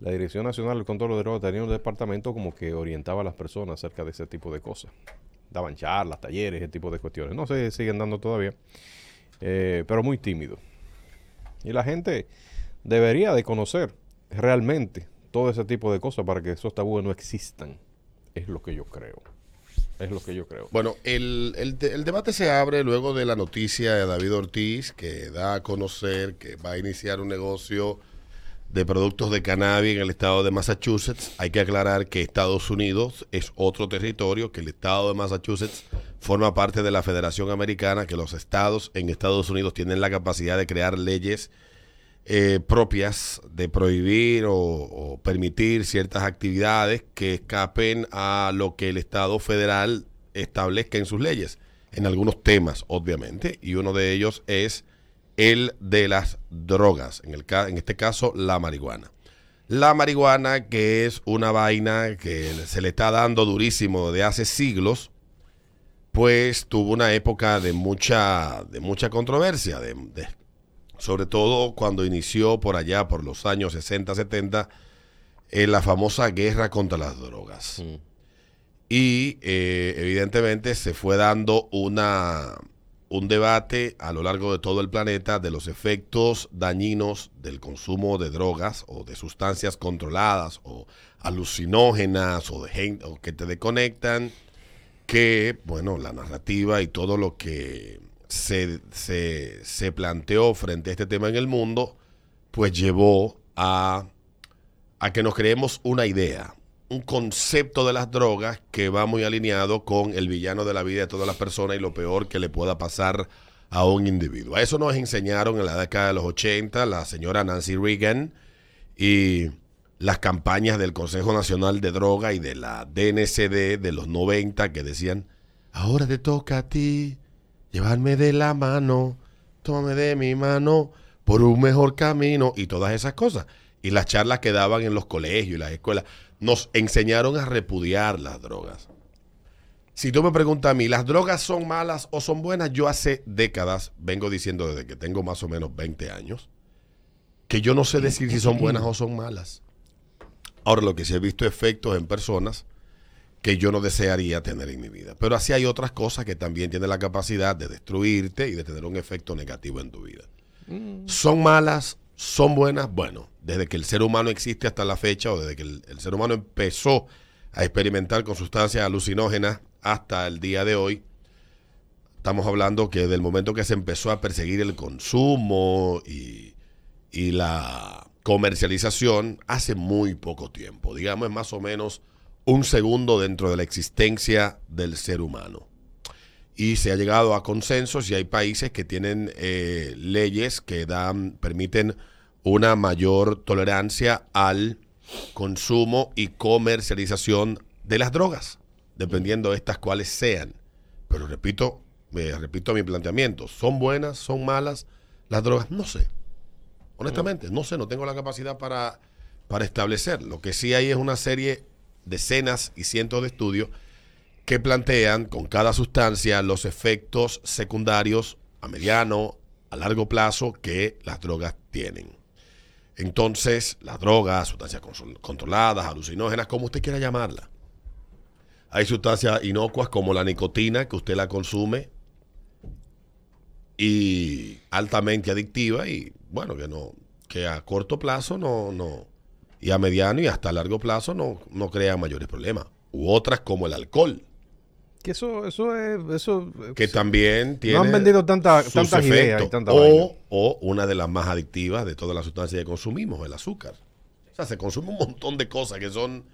la Dirección Nacional del Control de Drogas tenía un departamento como que orientaba a las personas acerca de ese tipo de cosas. Daban charlas, talleres, ese tipo de cuestiones. No si siguen dando todavía, eh, pero muy tímido. Y la gente debería de conocer realmente todo ese tipo de cosas para que esos tabúes no existan. Es lo que yo creo. Es lo que yo creo. Bueno, el, el, el, debate se abre luego de la noticia de David Ortiz, que da a conocer que va a iniciar un negocio de productos de cannabis en el estado de Massachusetts. Hay que aclarar que Estados Unidos es otro territorio, que el estado de Massachusetts forma parte de la Federación Americana, que los estados en Estados Unidos tienen la capacidad de crear leyes eh, propias de prohibir o, permitir ciertas actividades que escapen a lo que el Estado federal establezca en sus leyes, en algunos temas, obviamente, y uno de ellos es el de las drogas, en, el, en este caso la marihuana. La marihuana, que es una vaina que se le está dando durísimo de hace siglos, pues tuvo una época de mucha, de mucha controversia, de, sobre todo cuando inició por allá, por los años 60, 70, en la famosa guerra contra las drogas. Mm. Y eh, evidentemente se fue dando una, un debate a lo largo de todo el planeta de los efectos dañinos del consumo de drogas o de sustancias controladas o alucinógenas o, de, o que te desconectan, que, bueno, la narrativa y todo lo que se, se, planteó frente a este tema en el mundo, pues llevó a, a que nos creemos una idea, un concepto de las drogas que va muy alineado con el villano de la vida de todas las personas y lo peor que le pueda pasar a un individuo. A eso nos enseñaron en la década de los 80 la señora Nancy Reagan y las campañas del Consejo Nacional de Droga y de la DNCD de los 90 que decían, ahora te toca a ti llevarme de la mano, tómame de mi mano por un mejor camino y todas esas cosas. Y las charlas que daban en los colegios y las escuelas nos enseñaron a repudiar las drogas. Si tú me preguntas a mí, ¿las drogas son malas o son buenas? Yo hace décadas vengo diciendo desde que tengo más o menos 20 años que yo no sé decir si son buenas o son malas. Ahora lo que sí he visto efectos en personas que yo no desearía tener en mi vida. Pero así hay otras cosas que también tienen la capacidad de destruirte y de tener un efecto negativo en tu vida. Mm. ¿Son malas? ¿Son buenas? Bueno, desde que el ser humano existe hasta la fecha o desde que el, ser humano empezó a experimentar con sustancias alucinógenas hasta el día de hoy, estamos hablando que del momento que se empezó a perseguir el consumo y, y la comercialización hace muy poco tiempo, digamos más o menos un segundo dentro de la existencia del ser humano. Y se ha llegado a consensos y hay países que tienen eh, leyes que dan, permiten una mayor tolerancia al consumo y comercialización de las drogas, dependiendo de estas cuales sean. Pero repito, me repito mi planteamiento, ¿son buenas, son malas las drogas? No sé. Honestamente, no sé, no tengo la capacidad para, para establecer. Lo que sí hay es una serie decenas y cientos de estudios que plantean con cada sustancia los efectos secundarios a mediano, a largo plazo que las drogas tienen. Entonces, las drogas, sustancias controladas, alucinógenas, como usted quiera llamarla. Hay sustancias inocuas como la nicotina, que usted la consume, y altamente adictiva, y bueno, que no, que a corto plazo no, no, y a mediano y hasta largo plazo no, no crea mayores problemas. U otras como el alcohol. Que eso, eso es, eso que también tiene. No han vendido tanta, tantas ideas y tanta o, o una de las más adictivas de todas las sustancias que consumimos, el azúcar. O sea, se consume un montón de cosas que son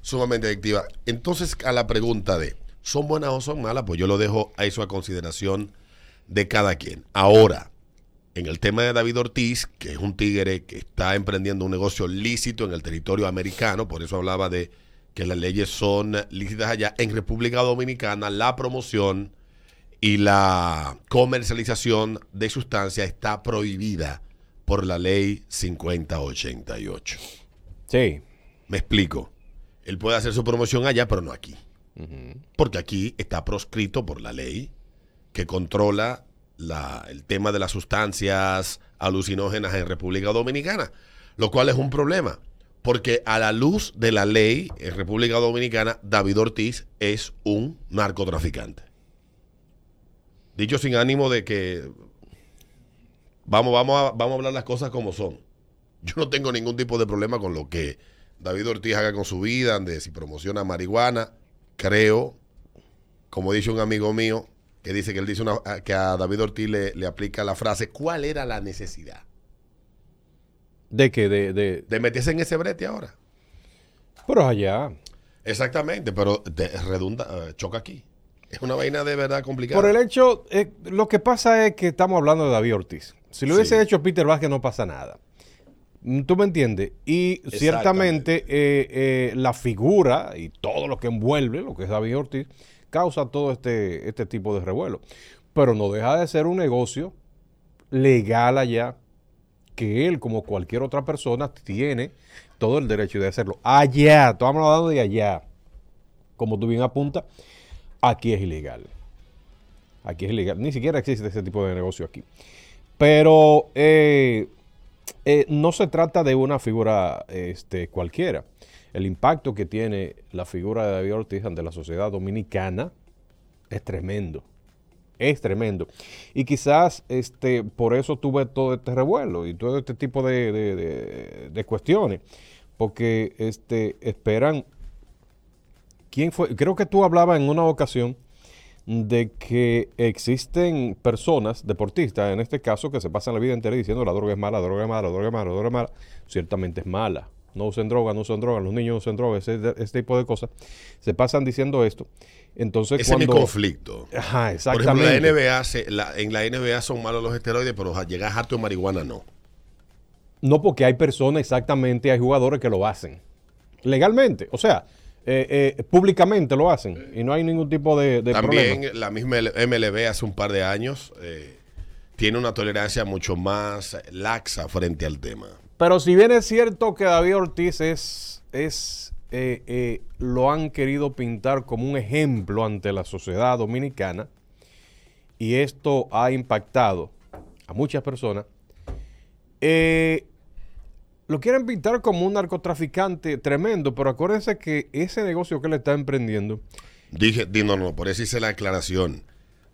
sumamente adictivas. Entonces, a la pregunta de ¿son buenas o son malas? Pues yo lo dejo a eso a consideración de cada quien. Ahora, en el tema de David Ortiz, que es un tigre que está emprendiendo un negocio lícito en el territorio americano, por eso hablaba de que las leyes son lícitas allá, en República Dominicana la promoción y la comercialización de sustancias está prohibida por la ley 5088. Sí. Me explico. Él puede hacer su promoción allá, pero no aquí. Porque aquí está proscrito por la ley que controla el tema de las sustancias alucinógenas en República Dominicana, lo cual es un problema, Porque a la luz de la ley en República Dominicana, David Ortiz es un narcotraficante. Dicho sin ánimo de que vamos, vamos, a, vamos a hablar las cosas como son. Yo no tengo ningún tipo de problema con lo que David Ortiz haga con su vida, de si promociona marihuana. Creo, como dice un amigo mío, que dice que él dice una, que a David Ortiz le, le aplica la frase, ¿cuál era la necesidad? ¿De qué? De, de... De meterse en ese brete ahora. Pero allá. Exactamente, pero de- redunda, eh, choca aquí. Es una vaina de verdad complicada. Por el hecho, eh, lo que pasa es que estamos hablando de David Ortiz. Si lo hubiese Sí. hecho Peter Vázquez no pasa nada. Mm, ¿Tú me entiendes? Y ciertamente eh, eh, la figura y todo lo que envuelve, lo que es David Ortiz, causa todo este, este tipo de revuelo. Pero no deja de ser un negocio legal allá que él, como cualquier otra persona, tiene todo el derecho de hacerlo. Allá, estamos hablando de allá. Como tú bien apuntas, aquí es ilegal. Aquí es ilegal. Ni siquiera existe ese tipo de negocio aquí. Pero eh, eh, no se trata de una figura este, cualquiera. El impacto que tiene la figura de David Ortiz ante la sociedad dominicana es tremendo. Es tremendo. Y quizás este, por eso tuve todo este revuelo y todo este tipo de, de- cuestiones. Porque este, esperan. ¿Quién fue? Creo que tú hablabas en una ocasión de que existen personas, deportistas en este caso, que se pasan la vida entera diciendo la droga es mala, la droga es mala, la droga es mala, la droga es mala. Ciertamente es mala. No usen droga, no usen droga, los niños no usen droga, ese, ese tipo de cosas. Se pasan diciendo esto. Entonces, Ese es mi cuando. conflicto. Ajá, Por ejemplo, exactamente. la NBA, se- la- en la NBA son malos los esteroides, pero a llegar harto de marihuana no. No, porque hay personas exactamente, hay jugadores que lo hacen. Legalmente. O sea, eh, eh, públicamente lo hacen. Y no hay ningún tipo de, de También problema. la misma MLB hace un par de años eh, tiene una tolerancia mucho más laxa frente al tema. Pero si bien es cierto que David Ortiz es, es eh, eh, lo han querido pintar como un ejemplo ante la sociedad dominicana, y esto ha impactado a muchas personas, eh, lo quieren pintar como un narcotraficante tremendo, pero acuérdense que ese negocio que él está emprendiendo, Dije, di, no, no, por eso hice la aclaración.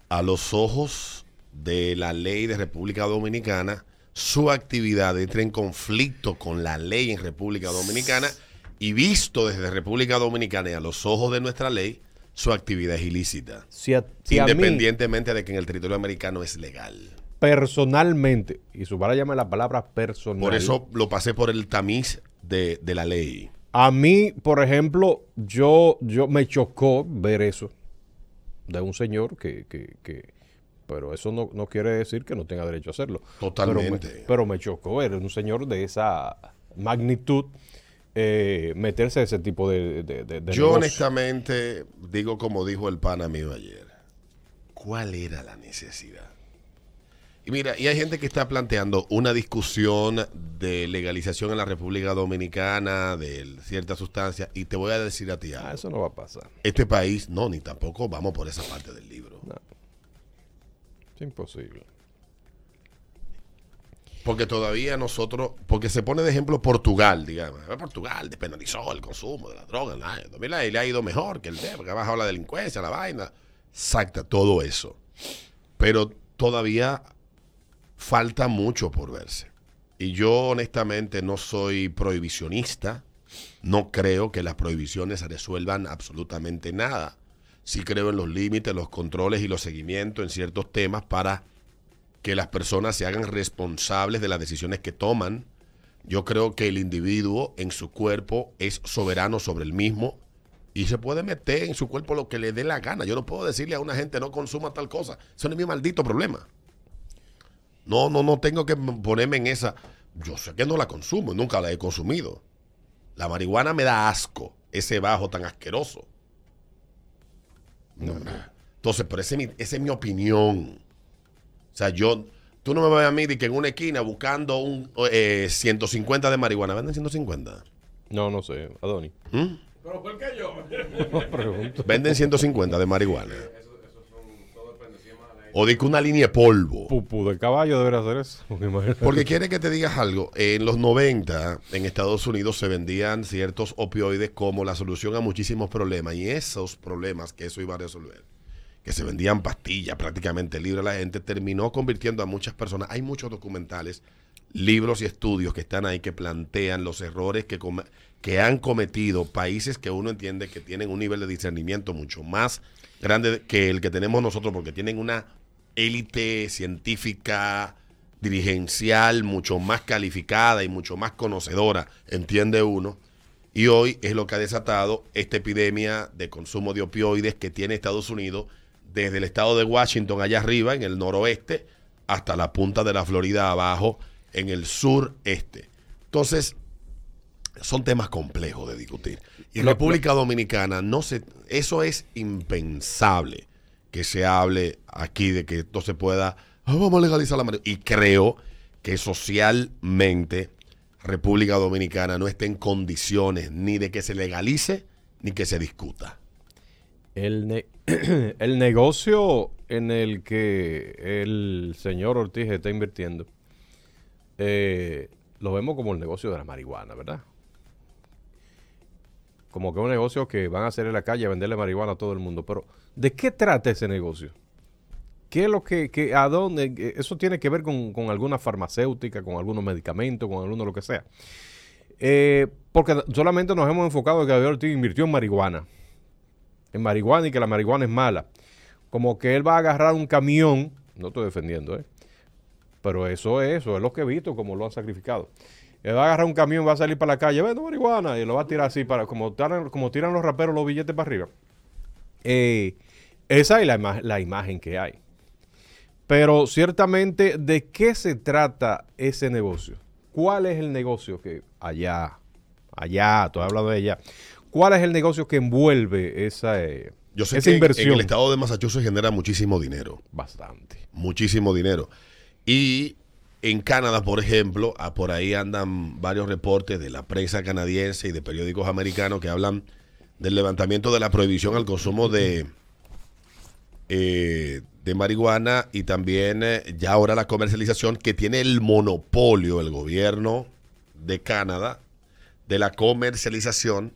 A los ojos de la ley de República Dominicana, su actividad entra en conflicto con la ley en República Dominicana y visto desde República Dominicana y a los ojos de nuestra ley, su actividad es ilícita. si a, si a mí independientemente de que en el territorio americano es legal. personalmente, y subrayame la palabra personal, Por eso lo pasé por el tamiz de, de la ley. A mí, por ejemplo, yo, yo me chocó ver eso de un señor que, que, que- pero eso no, no quiere decir que no tenga derecho a hacerlo. Totalmente. Pero me, pero me chocó ver un señor de esa magnitud eh, meterse a ese tipo de, de, de- de Yo negocio. honestamente digo como dijo el pana mío ayer, ¿cuál era la necesidad? Y mira, y hay gente que está planteando una discusión de legalización en la República Dominicana de ciertas sustancias y te voy a decir a ti algo. Ah, eso no va a pasar. Este país, no, ni tampoco vamos por esa parte del libro. Imposible. Porque todavía nosotros, porque se pone de ejemplo Portugal, digamos. Eh, Portugal despenalizó el consumo de la droga. En 2000 le ha ido mejor que el tema, porque ha bajado la delincuencia, la vaina. Exacta, todo eso. Pero todavía falta mucho por verse. Y yo honestamente no soy prohibicionista. No creo que las prohibiciones resuelvan absolutamente nada. Sí creo en los límites, los controles y los seguimientos en ciertos temas para que las personas se hagan responsables de las decisiones que toman. Yo creo que el individuo en su cuerpo es soberano sobre el mismo y se puede meter en su cuerpo lo que le dé la gana. Yo no puedo decirle a una gente no consuma tal cosa. Eso no es mi maldito problema. No, no, no tengo que ponerme en esa. Yo sé que no la consumo, nunca la he consumido. La marihuana me da asco, ese bajo tan asqueroso. No, no. Entonces, pero ese es mi- esa es mi opinión. O sea, yo, tú no me ves a mí de que en una esquina buscando un eh, 150 de marihuana. ¿Venden 150? No, no sé, Adoni. ¿Mm? ¿Pero por qué yo? Pregunto. Venden 150 de marihuana. Eso, eso son, todo depende. Si es mala O de que una línea de polvo. Pupú de caballo debería hacer eso. Porque quiere que te digas algo. En los 90, en Estados Unidos se vendían ciertos opioides como la solución a muchísimos problemas. Y esos problemas que eso iba a resolver, que se vendían pastillas prácticamente libre a la gente, terminó convirtiendo a muchas personas. Hay muchos documentales, libros y estudios que están ahí que plantean los errores que, come- que han cometido países que uno entiende que tienen un nivel de discernimiento mucho más grande que el que tenemos nosotros, porque tienen una élite científica, dirigencial, mucho más calificada y mucho más conocedora, entiende uno. Y hoy es lo que ha desatado esta epidemia de consumo de opioides que tiene Estados Unidos desde el estado de Washington allá arriba, en el noroeste, hasta la punta de la Florida abajo, en el sureste. Entonces, son temas complejos de discutir. Y en Lo- República Dominicana, no se, eso es impensable que se hable aquí de que esto se pueda, "Ah, vamos a legalizar la marihuana. Y creo que socialmente República Dominicana no está en condiciones ni de que se legalice ni que se discuta. El, el negocio en el que el señor Ortiz está invirtiendo, eh, lo vemos como el negocio de la marihuana, ¿verdad? Como que un negocio que van a hacer en la calle venderle marihuana a todo el mundo. Pero, ¿de qué trata ese negocio? ¿Qué es lo que, que- a dónde? eh, Eso tiene que ver con, con alguna farmacéutica, con algunos medicamentos, con alguno lo que sea. Eh, porque solamente nos hemos enfocado en que Ortiz invirtió en marihuana en marihuana y que la marihuana es mala. Como que él va a agarrar un camión, no estoy defendiendo, ¿eh? pero eso es, eso es lo que he visto, como lo han sacrificado. Él va a agarrar un camión, va a salir para la calle, vendo marihuana, y lo va a tirar así, para como tiran, como tiran los raperos los billetes para arriba. Eh, esa es la, ima- la imagen que hay. Pero ciertamente, ¿de qué se trata ese negocio? ¿Cuál es el negocio que allá, allá, estoy hablando de allá, cuál es el negocio que envuelve esa, eh, Yo sé esa que en- inversión? en el estado de Massachusetts genera muchísimo dinero. Bastante. muchísimo dinero. Y en Canadá, por ejemplo, ah, por ahí andan varios reportes de la prensa canadiense y de periódicos americanos que hablan del levantamiento de la prohibición al consumo de, eh, de marihuana y también eh, ya ahora la comercialización que tiene el monopolio el gobierno de Canadá de la comercialización.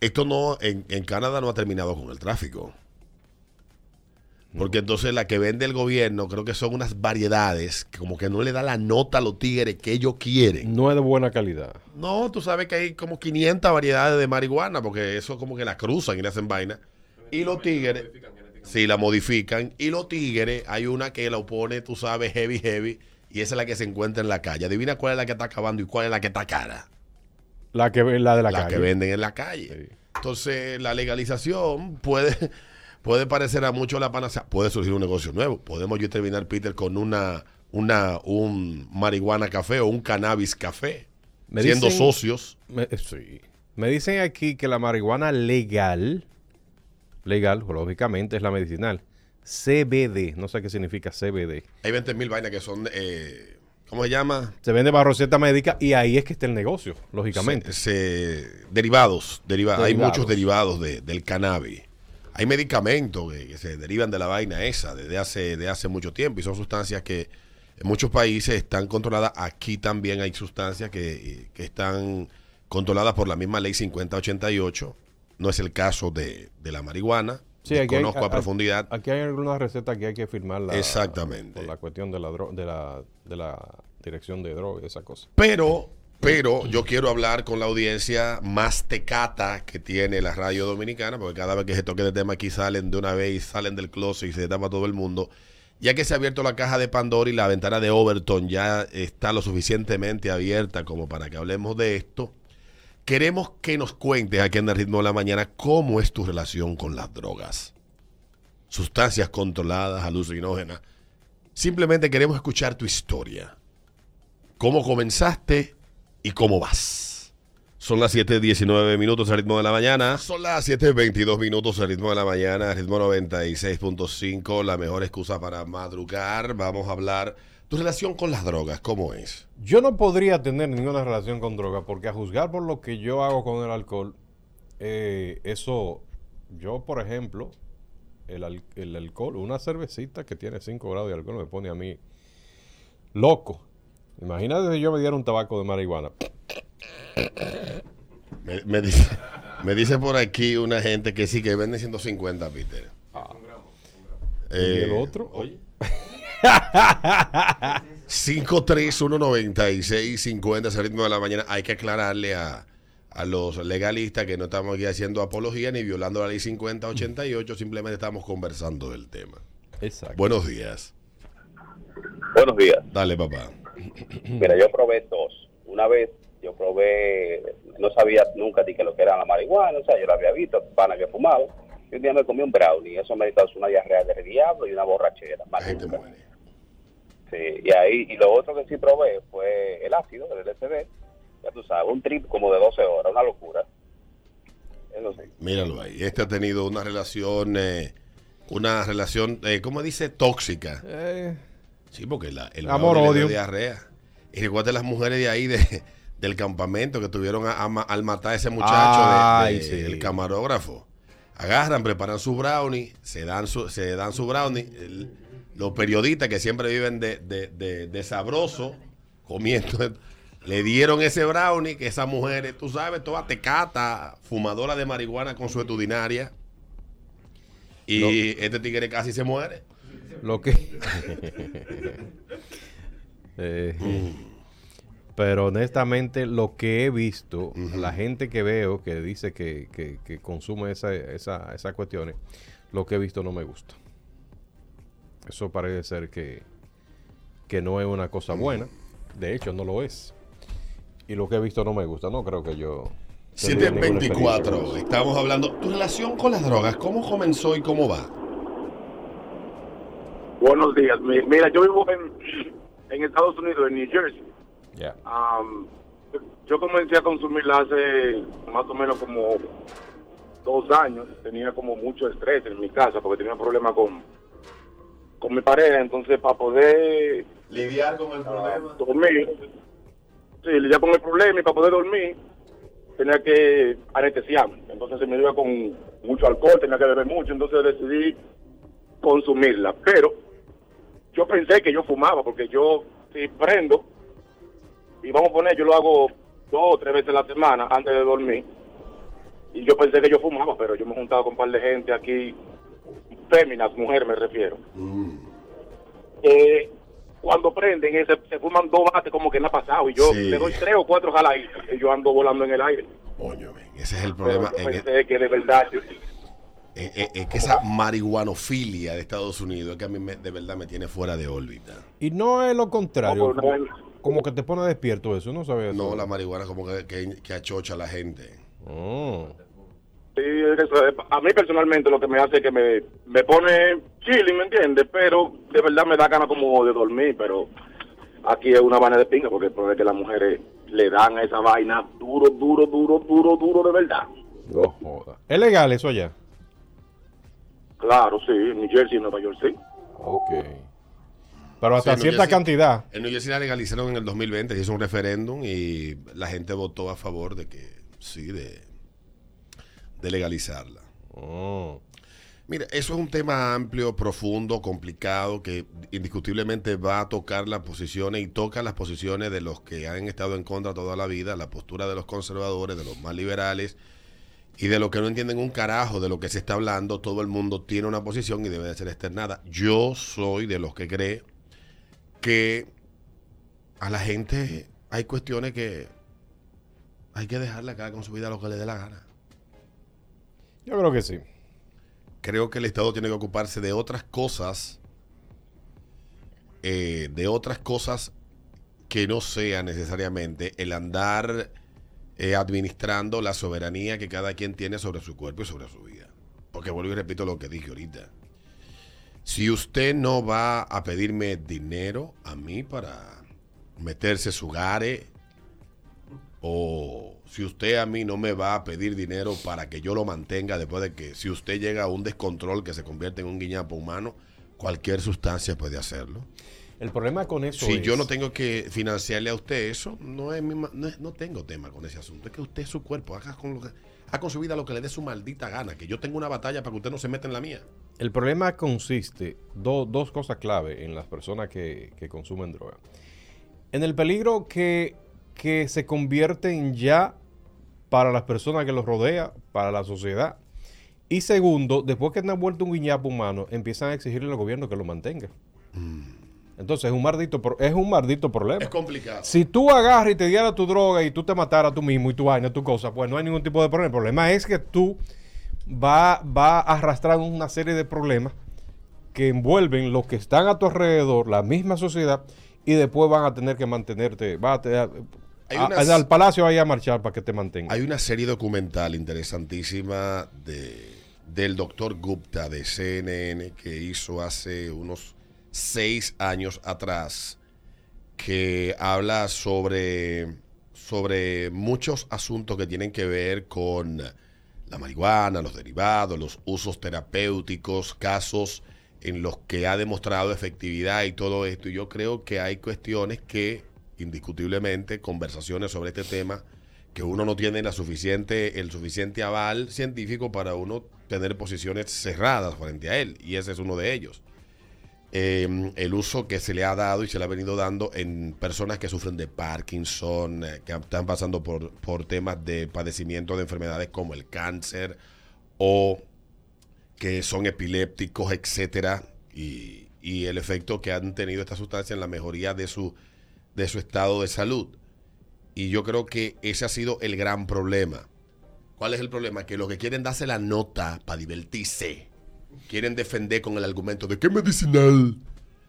Esto no, en, en Canadá no ha terminado con el tráfico. Porque entonces la que vende el gobierno creo que son unas variedades que como que no le da la nota a los tigres que ellos quieren. No es de buena calidad. No, tú sabes que hay como 500 variedades de marihuana porque eso como que la cruzan y le hacen vaina. Y los tigres, sí, la modifican. Y los tigres, hay una que la opone, tú sabes, heavy, heavy. Y esa es la que se encuentra en la calle. Adivina cuál es la que está acabando y cuál es la que está cara. La que la de la, La, calle. que venden en la calle. Sí. Entonces, la legalización puede, puede parecer a muchos la panacea. Puede surgir un negocio nuevo. Podemos yo terminar, Peter, con una, una, un marihuana café o un cannabis café. Me siendo dicen- socios. Me, eh, sí. Me dicen aquí que la marihuana legal, legal, lógicamente, es la medicinal. CBD, no sé qué significa CBD. Hay 20 mil vainas que son, eh, ¿cómo se llama? Se vende bajo receta médica y ahí es que está el negocio, lógicamente. Se- se- derivados, deriva- Hay Derivados. muchos derivados de- del cannabis. Hay medicamentos que, que se derivan de la vaina esa desde hace, de hace mucho tiempo y son sustancias que en muchos países están controladas. Aquí también hay sustancias que, que están controladas por la misma ley 5088. No es el caso de, de la marihuana. Sí, aquí hay- Conozco a a- profundidad. Aquí hay algunas recetas que hay que firmarla. Exactamente. Por la cuestión de la, dro- de la, de la dirección de droga y esa cosa. Pero, pero yo quiero hablar con la audiencia más tecata que tiene la radio dominicana, porque cada vez que se toque de tema aquí salen de una vez, salen del closet y se tapa todo el mundo. Ya que se ha abierto la caja de Pandora y la ventana de Overton ya está lo suficientemente abierta como para que hablemos de esto, queremos que nos cuentes aquí en el ritmo de la mañana cómo es tu relación con las drogas. Sustancias controladas, alucinógenas. Simplemente queremos escuchar tu historia cómo comenzaste y cómo vas. Son las 7.19 minutos al ritmo de la mañana. Son las 7.22 minutos al ritmo de la mañana, ritmo 96.5, la mejor excusa para madrugar. Vamos a hablar tu relación con las drogas, ¿cómo es? Yo no podría tener ninguna relación con droga porque a juzgar por lo que yo hago con el alcohol, eh, eso, yo por ejemplo, el, el alcohol, una cervecita que tiene 5 grados de alcohol me pone a mí loco. Imagínate si yo me diera un tabaco de marihuana. Me, me dice, me dice por aquí una gente que sí que vende 150, Peter. y el Eh, otro, oye. 5319650 ese ritmo de la mañana. Hay que aclararle a, a los legalistas que no estamos aquí haciendo apología ni violando la ley 5088, simplemente estamos conversando del tema. Exacto. Buenos días. Buenos días. Dale, papá. Mira, yo probé dos. Una vez yo probé, no sabía nunca ni que lo que era la marihuana, o sea, yo lo había visto, pana que fumaba. Y un día me comí un brownie, eso me causó una diarrea del diablo y una borrachera. La gente maluca. muere. Sí, y ahí, y lo otro que sí probé fue el ácido, el LSD, ya tú sabes, un trip como de 12 horas, una locura. Eso sí. Míralo ahí. Este ha tenido una relación, eh, una relación, eh, ¿cómo dice? Tóxica. Eh, Sí, porque la, el Amor, odio. diarrea. Y recuerda las mujeres de ahí de, del campamento que tuvieron a- a ma- al matar a ese muchacho, Ay, de- sí. el camarógrafo. Agarran, preparan su brownie, se dan su, se dan su brownie. El- los periodistas que siempre viven de, de, sabroso, comiendo, le dieron ese brownie que esas mujeres, tú sabes, toda tecata, fumadora de marihuana consuetudinaria. Y este tigre casi se muere. Lo que. Eh, Pero honestamente, lo que he visto, la gente que veo que dice que, que- que consume esa, esa, esas cuestiones, lo que he visto no me gusta. Eso parece ser que, que no es una cosa buena. De hecho, no lo es. Y lo que he visto no me gusta. No creo que yo. tendría ninguna experiencia con 724. eso. Estamos hablando. Tu relación con las drogas, ¿cómo comenzó y cómo va? Buenos días. Mi- Mira, yo vivo en, en Estados Unidos, en New Jersey. Am, yo comencé a consumirla hace más o menos como dos años. Tenía como mucho estrés en mi casa porque tenía problemas con, con mi pareja. Entonces, para poder Lidiar con el ah, dormir, sí, ya con el problema y para poder dormir, tenía que anestesiarme. Entonces se me iba con mucho alcohol, tenía que beber mucho. Entonces decidí consumirla. Pero yo pensé que yo fumaba porque yo si prendo y vamos a poner yo lo hago dos o tres veces a la semana antes de dormir y yo pensé que yo fumaba pero yo me he juntado con un par de gente aquí féminas mujeres me refiero Eh, cuando prenden eh, se, se fuman dos bates como que no ha pasado y yo Sí. le doy tres o cuatro jaladitas y yo ando volando en el aire ese es el pero problema. yo en- pensé que de verdad yo- en- en- en que esa marihuanofilia de Estados Unidos es que a mí me- de verdad me tiene fuera de órbita. Y no es lo contrario. No, como, no, como que te pone despierto eso. No sabes eso. No, la marihuana como que, que, que achocha a la gente. Oh. Sí, es- a mí personalmente lo que me hace es que me, me pone chilling, ¿me entiendes? Pero de verdad me da ganas como de dormir, pero aquí es una vaina de pinga porque el problema es que las mujeres le dan a esa vaina duro, duro, duro, duro, duro de verdad. No joda. ¿Es legal eso allá? Claro, sí, en New Jersey, en Nueva York, sí. Ok. Pero hasta Sí, cierta Jersey- cantidad. En New Jersey la legalizaron en el 2020, se hizo un referéndum y la gente votó a favor de que, sí, de, de legalizarla. Oh. Mira, eso es un tema amplio, profundo, complicado, que indiscutiblemente va a tocar las posiciones y toca las posiciones de los que han estado en contra toda la vida, la postura de los conservadores, de los más liberales y de los que no entienden un carajo de lo que se está hablando. Todo el mundo tiene una posición y debe de ser externada. Yo soy de los que cree que a la gente hay cuestiones que hay que dejarla cada con su vida lo que le dé la gana. Yo creo que sí. creo que el Estado tiene que ocuparse de otras cosas, eh, de otras cosas que no sea necesariamente el andar eh, administrando la soberanía que cada quien tiene sobre su cuerpo y sobre su vida. Porque vuelvo y repito lo que dije ahorita. Si usted no va a pedirme dinero a mí para meterse su gare, o si usted a mí no me va a pedir dinero para que yo lo mantenga después de que si usted llega a un descontrol que se convierte en un guiñapo humano, cualquier sustancia puede hacerlo. El problema con eso Si es... yo no tengo que financiarle a usted eso, no es mi ma- no, es- no tengo tema con ese asunto. Es que usted es su cuerpo, haga con, lo que, haga con su vida lo que le dé su maldita gana. Que yo tengo una batalla para que usted no se meta en la mía. El problema consiste, do- dos cosas clave en las personas que, que consumen droga. En el peligro que, que se convierten ya para las personas que los rodea, para la sociedad. Y segundo, después que han vuelto un guiñapo humano, empiezan a exigirle al gobierno que lo mantenga. Entonces es un maldito, es un maldito problema. Es complicado. Si tú agarras y te dieras tu droga y tú te mataras tú mismo y tu vaina, tu cosa, pues no hay ningún tipo de problema. El problema es que tú va, va a arrastrar una serie de problemas que envuelven los que están a tu alrededor, la misma sociedad, y después van a tener que mantenerte. Va a te- a- Hay a- unas- al palacio vaya a marchar para que te mantenga. Hay una serie documental interesantísima de, del doctor Gupta de CNN que hizo hace unos seis años atrás que habla sobre, sobre muchos asuntos que tienen que ver con la marihuana, los derivados, los usos terapéuticos, casos en los que ha demostrado efectividad y todo esto. Y yo creo que hay cuestiones que, indiscutiblemente, conversaciones sobre este tema, que uno no tiene la suficiente, el suficiente aval científico para uno tener posiciones cerradas frente a él. Y ese es uno de ellos. Eh, el uso que se le ha dado y se le ha venido dando en personas que sufren de Parkinson, eh, que están pasando por, por temas de padecimiento de enfermedades como el cáncer o que son epilépticos, etcétera, y, y el efecto que han tenido estas sustancias en la mejoría de su, de su estado de salud. Y yo creo que ese ha sido el gran problema. ¿Cuál es el problema? Que los que quieren darse la nota para divertirse, quieren defender con el argumento de que medicinal.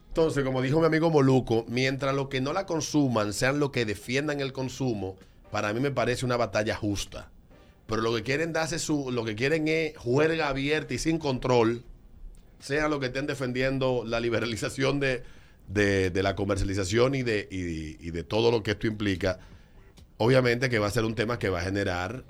Entonces, como dijo mi amigo Moluco, mientras los que no la consuman sean los que defiendan el consumo, para mí me parece una batalla justa. Pero lo que quieren darse su, lo que quieren es juerga abierta y sin control, sean los que estén defendiendo la liberalización de, de- la comercialización y de, y de todo lo que esto implica, obviamente que va a ser un tema que va a generar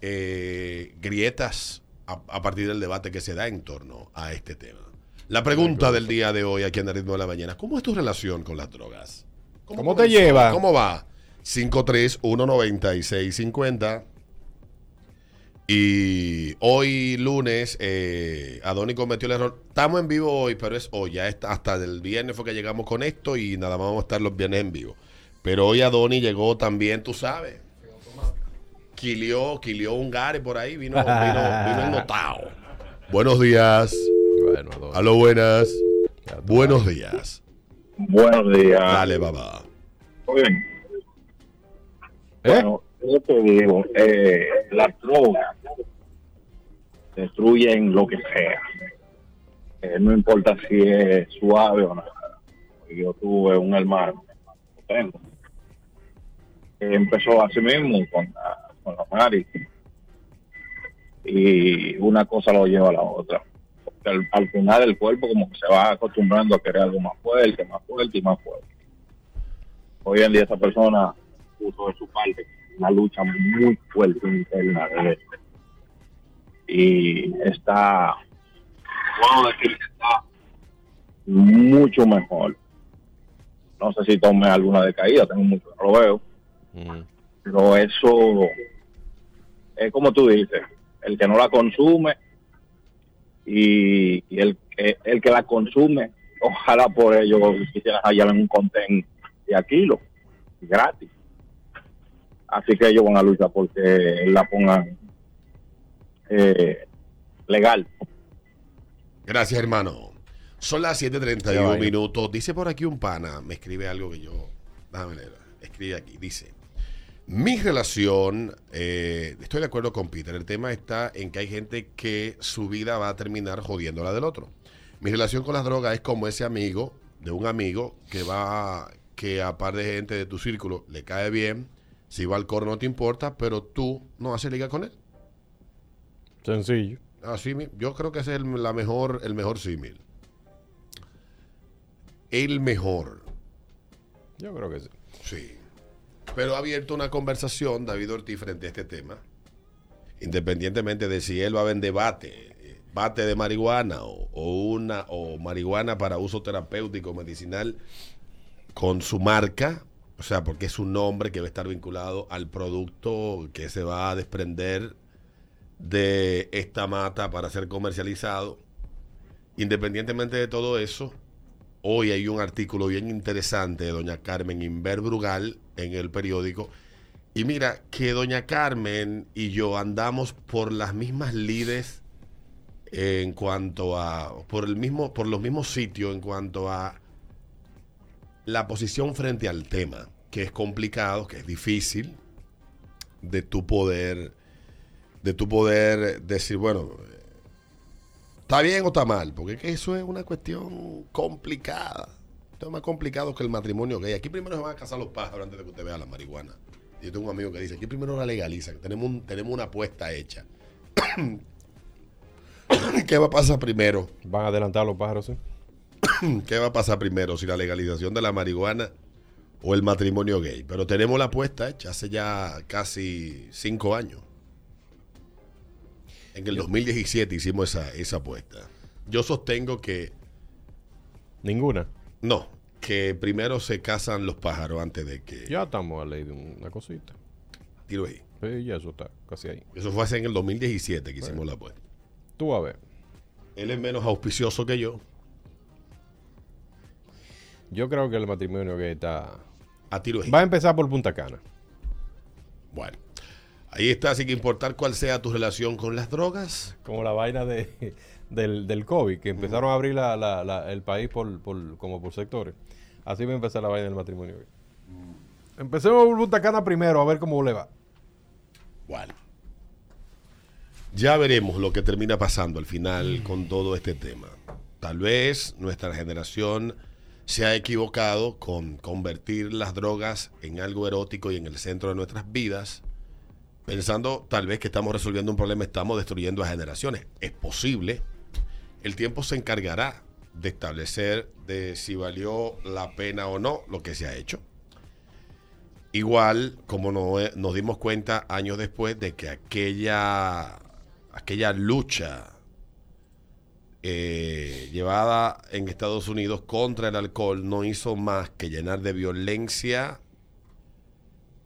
eh, grietas a, a partir del debate que se da en torno a este tema. La pregunta del día de hoy aquí en el ritmo de la mañana, ¿cómo es tu relación con las drogas? ¿Cómo te lleva? ¿Cómo va? 5319650 y hoy lunes, eh, Adoni cometió el error. Estamos en vivo hoy, pero es hoy. Ya está, hasta el viernes fue que llegamos con esto y nada más vamos a estar los viernes en vivo. Pero hoy Adoni llegó también, tú sabes. Quilió, quilió un gare por ahí, vino, vino, vino ennotado. Buenos días. Bueno, Adolfo. Aló, buenas. Buenos días. Buenos días. Dale, babá. Oye, ¿Eh? Bueno, yo te digo, eh, las drogas destruyen lo que sea. Eh, no importa si es suave o nada. Yo tuve un hermano, lo tengo, que empezó así mismo con la, con la Mari. Y una cosa lo lleva a la otra. Porque al, al final el cuerpo como que se va acostumbrando a querer algo más fuerte, más fuerte y más fuerte. Hoy en día esa persona puso de su parte una lucha muy fuerte interna de él. Y está, puedo decir que está mucho mejor. No sé si tome alguna decaída, tengo mucho que no lo veo, Mm. pero eso es como tú dices, el que no la consume y, y el, que, el que la consume, ojalá por ello quisieran hallar en un contén de a kilo, gratis. Así que ellos van a luchar porque la pongan eh, legal. Gracias, hermano. Son las Ya 7:31 vaya. minutos. Dice por aquí un pana, me escribe algo que yo. Déjame leer. Escribe aquí. Dice: Mi relación, eh, estoy de acuerdo con Peter. El tema está en que hay gente que su vida va a terminar jodiendo la del otro. Mi relación con las drogas es como ese amigo de un amigo que va, que a par de gente de tu círculo le cae bien. Si va al coro no te importa, pero tú no haces liga con él. Sencillo. Así, mi- yo creo que ese es el, la mejor, el mejor símil. El mejor, Yo creo que sí. sí. Pero ha abierto una conversación David Ortiz frente a este tema. Independientemente de si él va a vender bate, bate de marihuana o, o una o marihuana para uso terapéutico medicinal con su marca, o sea, porque es un nombre que va a estar vinculado al producto que se va a desprender de esta mata para ser comercializado. independientemente de todo eso, hoy hay un artículo bien interesante de doña Carmen Inver Brugal en el periódico. Y mira, que doña Carmen y yo andamos por las mismas lides en cuanto a, por, el mismo, por los mismos sitios en cuanto a la posición frente al tema, que es complicado, que es difícil, de tu poder, de tu poder decir, bueno, ¿Está bien o está mal? Porque es que eso es una cuestión complicada. Esto es más complicado que el matrimonio gay. Aquí primero se van a casar los pájaros antes de que usted vea la marihuana. Yo tengo un amigo que dice, aquí primero la legalizan. Tenemos, un- tenemos una apuesta hecha. ¿Qué va a pasar primero? Van a adelantar los pájaros, ¿sí? ¿Qué va a pasar primero? Si la legalización de la marihuana o el matrimonio gay. Pero tenemos la apuesta hecha hace ya casi cinco años. En el 2017 hicimos esa, esa apuesta. Yo sostengo que Ninguna. no, que primero se casan los pájaros antes de que... Ya estamos a ley de una cosita. Tiro ahí. Sí, ya eso está casi ahí. Eso fue hace en el 2017 que hicimos la apuesta. Tú a ver. Él es menos auspicioso que yo. Yo creo que el matrimonio gay está... A tiro ahí. Va a empezar por Punta Cana. Bueno. Ahí está, sin importar cuál sea tu relación con las drogas. Como la vaina de, del, del COVID, que empezaron a abrir la- la- la- el país por, por- como por sectores. Así va a empezar la vaina del matrimonio. Empecemos por Punta Cana primero, a ver cómo le va. Bueno. Ya veremos lo que termina pasando al final con todo este tema. Tal vez nuestra generación se ha equivocado con convertir las drogas en algo erótico y en el centro de nuestras vidas, pensando tal vez que estamos resolviendo un problema, estamos destruyendo a generaciones. Es posible. El tiempo se encargará de establecer de si valió la pena o no lo que se ha hecho. Igual como no- nos dimos cuenta años después de que aquella, aquella lucha eh, llevada en Estados Unidos contra el alcohol no hizo más que llenar de violencia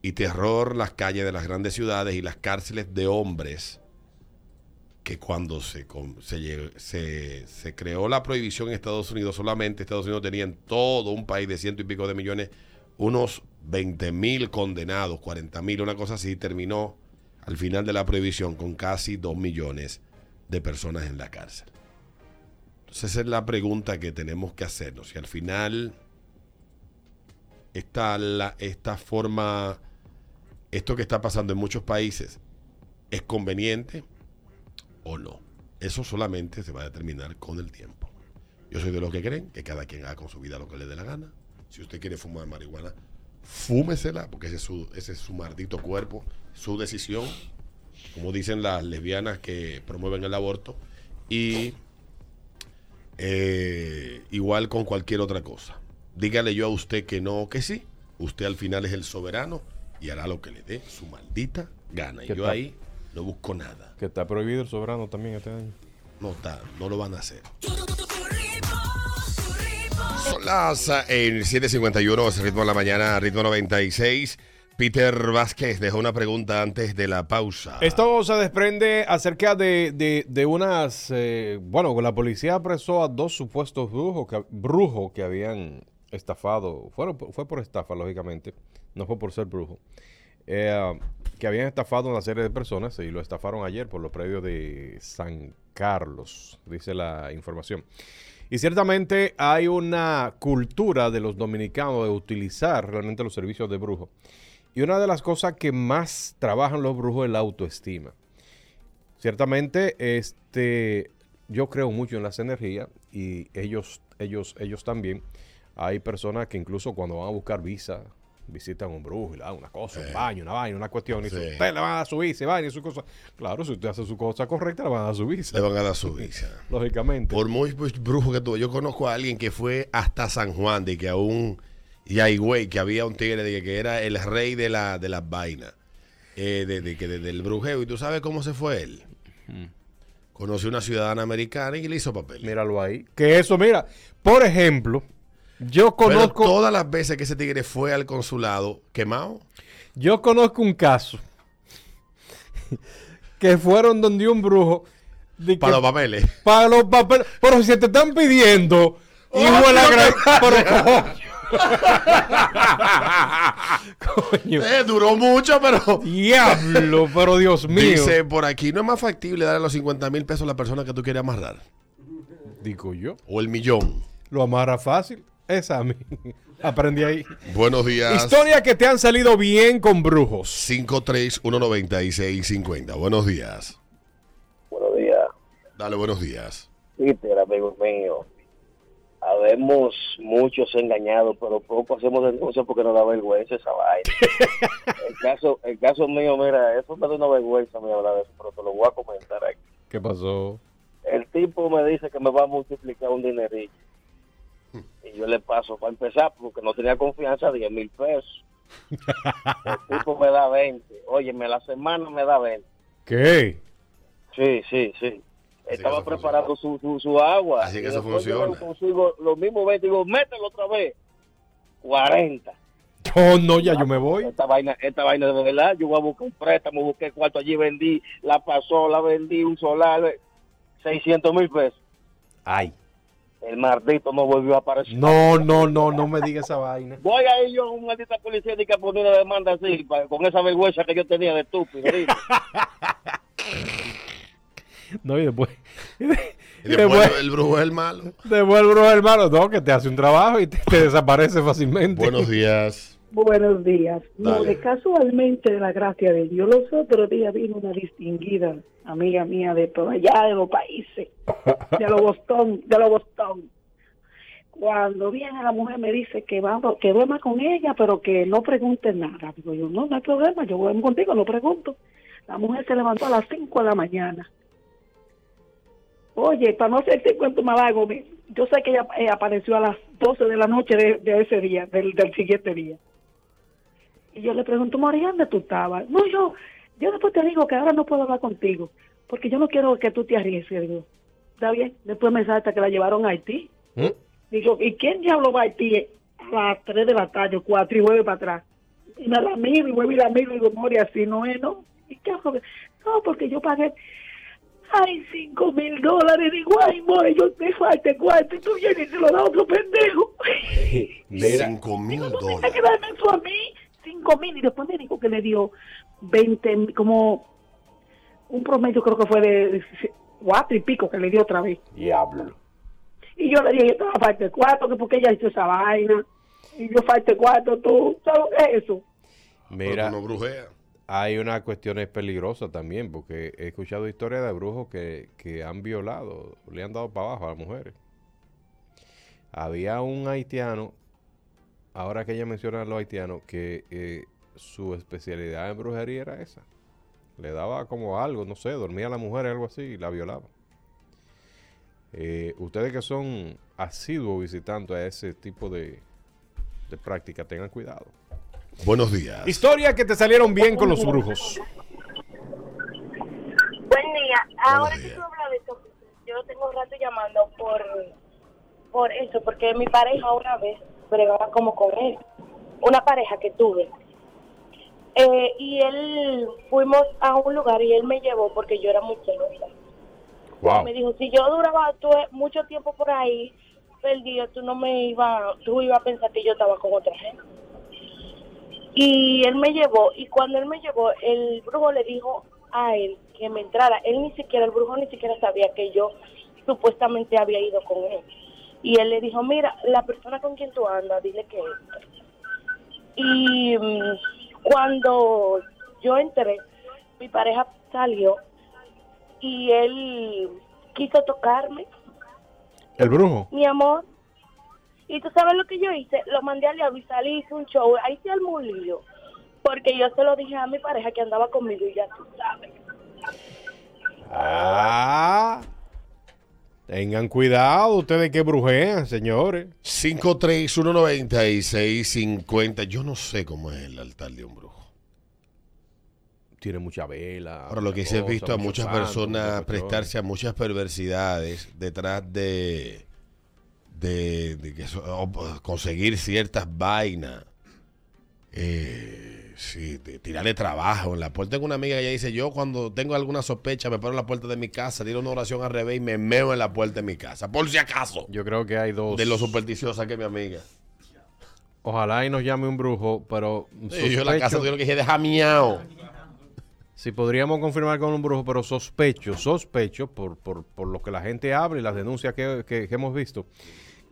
y terror las calles de las grandes ciudades y las cárceles de hombres que cuando se, se, creó la prohibición en Estados Unidos, solamente Estados Unidos tenía en todo un país de ciento y pico de millones unos 20 mil condenados, 40 mil, una cosa así, terminó al final de la prohibición con casi 2 millones de personas en la cárcel. Entonces esa es la pregunta que tenemos que hacernos. Si al final la, esta forma, esto que está pasando en muchos países, es conveniente o no. Eso solamente se va a determinar con el tiempo. Yo soy de los que creen que cada quien haga con su vida lo que le dé la gana. Si usted quiere fumar marihuana, fúmesela, porque ese es su, ese es su maldito cuerpo, su decisión, como dicen las lesbianas que promueven el aborto, y eh, igual con cualquier otra cosa. Dígale yo a usted que no que sí, usted al final es el soberano y hará lo que le dé su maldita gana. Y ¿Qué yo tal? ahí no busco nada. Que está prohibido el soberano también este año. No está, no lo van a hacer. Son las eh, en 7.51, es ritmo de la mañana, ritmo 96. Peter Vázquez dejó una pregunta antes de la pausa. Esto se desprende acerca de, de- de unas... eh, bueno, la policía apresó a dos supuestos brujos que, brujos que habían estafado. Fueron, fue por estafa, lógicamente. No fue por ser brujo. Eh, que habían estafado una serie de personas y lo estafaron ayer por los predios de San Carlos, dice la información. Y ciertamente hay una cultura de los dominicanos de utilizar realmente los servicios de brujo. Y una de las cosas que más trabajan los brujos es la autoestima. Ciertamente, este, yo creo mucho en las energías y ellos, ellos, ellos también. Hay personas que incluso cuando van a buscar visa, visitan un brujo y le dan una cosa, un baño, una vaina, una cuestión. Y Sí. usted le van a dar su visa y vaina y su cosa. Claro, si usted hace su cosa correcta, le van a dar su visa. Le van a dar su visa. Lógicamente. Por muy brujo que tú, yo conozco a alguien que fue hasta San Juan, de que aún, y ahí, güey, que había un tigre de que era el rey de, la, de las vainas, eh, de, de que de- del brujeo. ¿Y tú sabes cómo se fue él? Conoció una ciudadana americana y le hizo papel. Míralo ahí. Que eso, mira, por ejemplo, yo Pero conozco, todas las veces que ese tigre fue al consulado, quemado, yo conozco un caso que fueron donde un brujo que- Para los papeles. Para los papeles. Pero si te están pidiendo. hijo de la gran. Pero coño. Eh, duró mucho, pero. Diablo, pero Dios mío. Dice por aquí, ¿no es más factible darle los 50 mil pesos a la persona que tú quieres amarrar? Digo yo. O el millón. Lo amarra fácil. Esa a mí. Aprendí ahí. Buenos días. Historias que te han salido bien con brujos. 5319650. Buenos días. Buenos días, Dale, buenos días. Peter, amigo mío. Habemos muchos engañados, pero poco hacemos denuncia porque nos da vergüenza esa vaina. el caso el caso mío, mira, eso me da una vergüenza me hablar de eso, pero te lo voy a comentar aquí. ¿Qué pasó? El tipo me dice que me va a multiplicar un dinerito. Y yo le paso para empezar, porque no tenía confianza, 10 mil pesos. El tipo me da 20. Oye, me la semana me da 20. ¿Qué? Sí, sí, sí. Estaba preparando su, su, su agua. Así que eso después yo funciona. Consigo los mismos 20. Digo, mételo otra vez. 40. Oh, no, ya yo me voy. Esta vaina, esta vaina de verdad. Yo voy a buscar un préstamo, busqué cuarto allí, vendí la pasó, la vendí, un solar, 600 mil pesos. Ay. El maldito no volvió a aparecer. No, no, no, no me digas esa vaina. Voy a ir yo a un maldita policía y que poner una demanda así, con esa vergüenza que yo tenía de estúpido. No, y después. Y y después después, el brujo es el malo. después el brujo hermano, no, que te hace un trabajo y te, te desaparece fácilmente. Buenos días. Buenos días. No, de casualmente, de la gracia de Dios, los otros días vino una distinguida amiga mía de por allá, de los países, de los Boston, de los Boston. Cuando viene la mujer me dice que vamos, que duerma con ella, pero que no pregunte nada. Digo yo, no, no hay problema, yo duermo contigo, no pregunto. La mujer se levantó a las 5 de la mañana. Oye, para no hacerte cuento más largo, yo sé que ella eh, apareció a las 12 de la noche de, de ese día, del, del siguiente día. Y yo le pregunto, María, ¿dónde tú estabas? No, yo, yo después te digo que ahora no puedo hablar contigo, porque yo no quiero que tú te arriesgues. Digo, está bien. Después me salta que la llevaron a Haití. ¿Mm? Digo, ¿y quién diablo va a Haití a las 3 de la tarde, o 4 y vuelve para atrás? Y me la miro y vuelve y la miro y digo, Moria, así no es, ¿no? ¿Y qué hago? No, porque yo pagué, ay, 5 mil dólares. Digo, ay, Moria, yo te falta cuarto y tú vienes y se lo da a otro pendejo. Mira. 5 mil No me dólares. que darme eso a mí, 5 mil. Y después me dijo que le dio 20, mil, como un promedio, creo que fue de 4 y pico que le dio otra vez. Diablo. Y yo le dije, yo estaba falta de cuarto, que porque ella hizo esa vaina. Y yo falta de cuarto, tú, ¿sabes qué es eso? Mira, No brujea. hay una cuestión peligrosa también, porque he escuchado historias de brujos que, que han violado, le han dado para abajo a las mujeres. Había un haitiano, ahora que ella menciona a los haitianos, que eh, su especialidad en brujería era esa. Le daba como algo, no sé, dormía la mujer algo así y la violaba. Eh, ustedes que son asiduos visitantes a ese tipo de, de práctica, tengan cuidado. Buenos días. Historias que te salieron bien con los brujos. Buen día. Ahora que días. tú hablas de eso, yo tengo un rato llamando por, por eso, porque mi pareja una vez bregaba como con él. Una pareja que tuve. Eh, y él, fuimos a un lugar y él me llevó porque yo era muy celosa. Wow. Me dijo, si yo duraba tú- mucho tiempo por ahí, perdido, tú no me iba, tú ibas a pensar que yo estaba con otra gente. Y él me llevó, y cuando él me llevó, el brujo le dijo a él que me entrara. Él ni siquiera, el brujo ni siquiera sabía que yo supuestamente había ido con él. Y él le dijo, mira, la persona con quien tú andas, dile que entre. Y mm, cuando yo entré, mi pareja salió y él quiso tocarme, El brujo. mi amor. Y tú sabes lo que yo hice, lo mandé al diablo y salí, hice un show, ahí se armó un lío. Porque yo se lo dije a mi pareja que andaba conmigo y ya tú sabes. Ah. Tengan cuidado ustedes que brujean, señores. 5319650. Yo no sé cómo es el altar de un brujo. Tiene mucha vela. Ahora, lo que he mucha visto a muchas santo, personas prestarse a muchas perversidades detrás de, de, que conseguir ciertas vainas. Eh, Sí, tirarle trabajo en la puerta. Tengo una amiga que ella dice, yo cuando tengo alguna sospecha me paro en la puerta de mi casa, tiro una oración al revés y me meo en la puerta de mi casa, por si acaso. Yo creo que hay dos. De lo supersticiosa que es mi amiga. Ojalá y nos llame un brujo, pero Sí, yo en la casa sospecho- tuvieron que dije, deja miau. si podríamos confirmar con un brujo, pero sospecho, sospecho, por, por, por lo que la gente habla y las denuncias que, que- que hemos visto,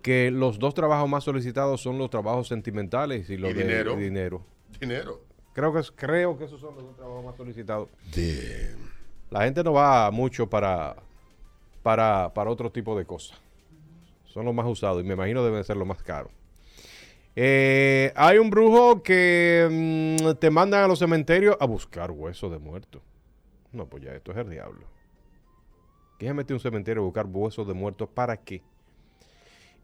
que los dos trabajos más solicitados son los trabajos sentimentales y los Y de dinero. dinero. Dinero. Creo que, es- creo que esos son los dos trabajos más solicitados. De... La gente no va mucho para, para, para otro tipo de cosas. Son los más usados y me imagino deben ser los más caros. Eh, hay un brujo que mm, te mandan a los cementerios a buscar huesos de muertos. No, pues ya esto es el diablo. ¿Quién se mete a un cementerio a buscar huesos de muertos? ¿Para qué?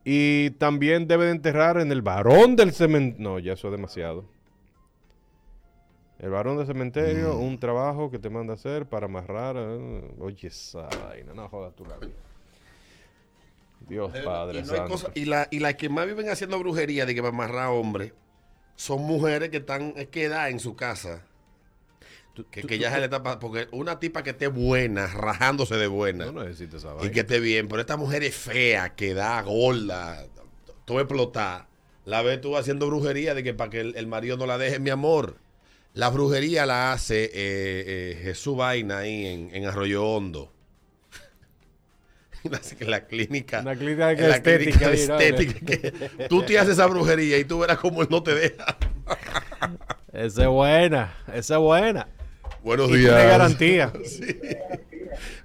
Y también debe de enterrar en el varón del cementerio. No, ya eso es demasiado. El varón del cementerio, un trabajo que te manda a hacer para amarrar. eh, oye, esa vaina, no jodas tú la vida. Dios Padre y, no Santo. cosa- y la- y las que más viven haciendo brujería de que para amarrar hombres son mujeres que están es quedadas en su casa. Que, que ya se le tapa, porque una tipa que esté buena, rajándose de buena, No necesitas esa y que esté bien, pero esta mujer es fea, que da gorda, todo explotada. La ves tú haciendo brujería de que para que el, el marido no la deje, mi amor. La brujería la hace eh, eh, Jesús Vaina ahí en, en Arroyo Hondo. la, la clínica. Una clínica en la estética clínica estética, que tú te haces esa brujería y tú verás cómo él no te deja. Esa es buena, esa es buena. Buenos Y días. tiene garantía.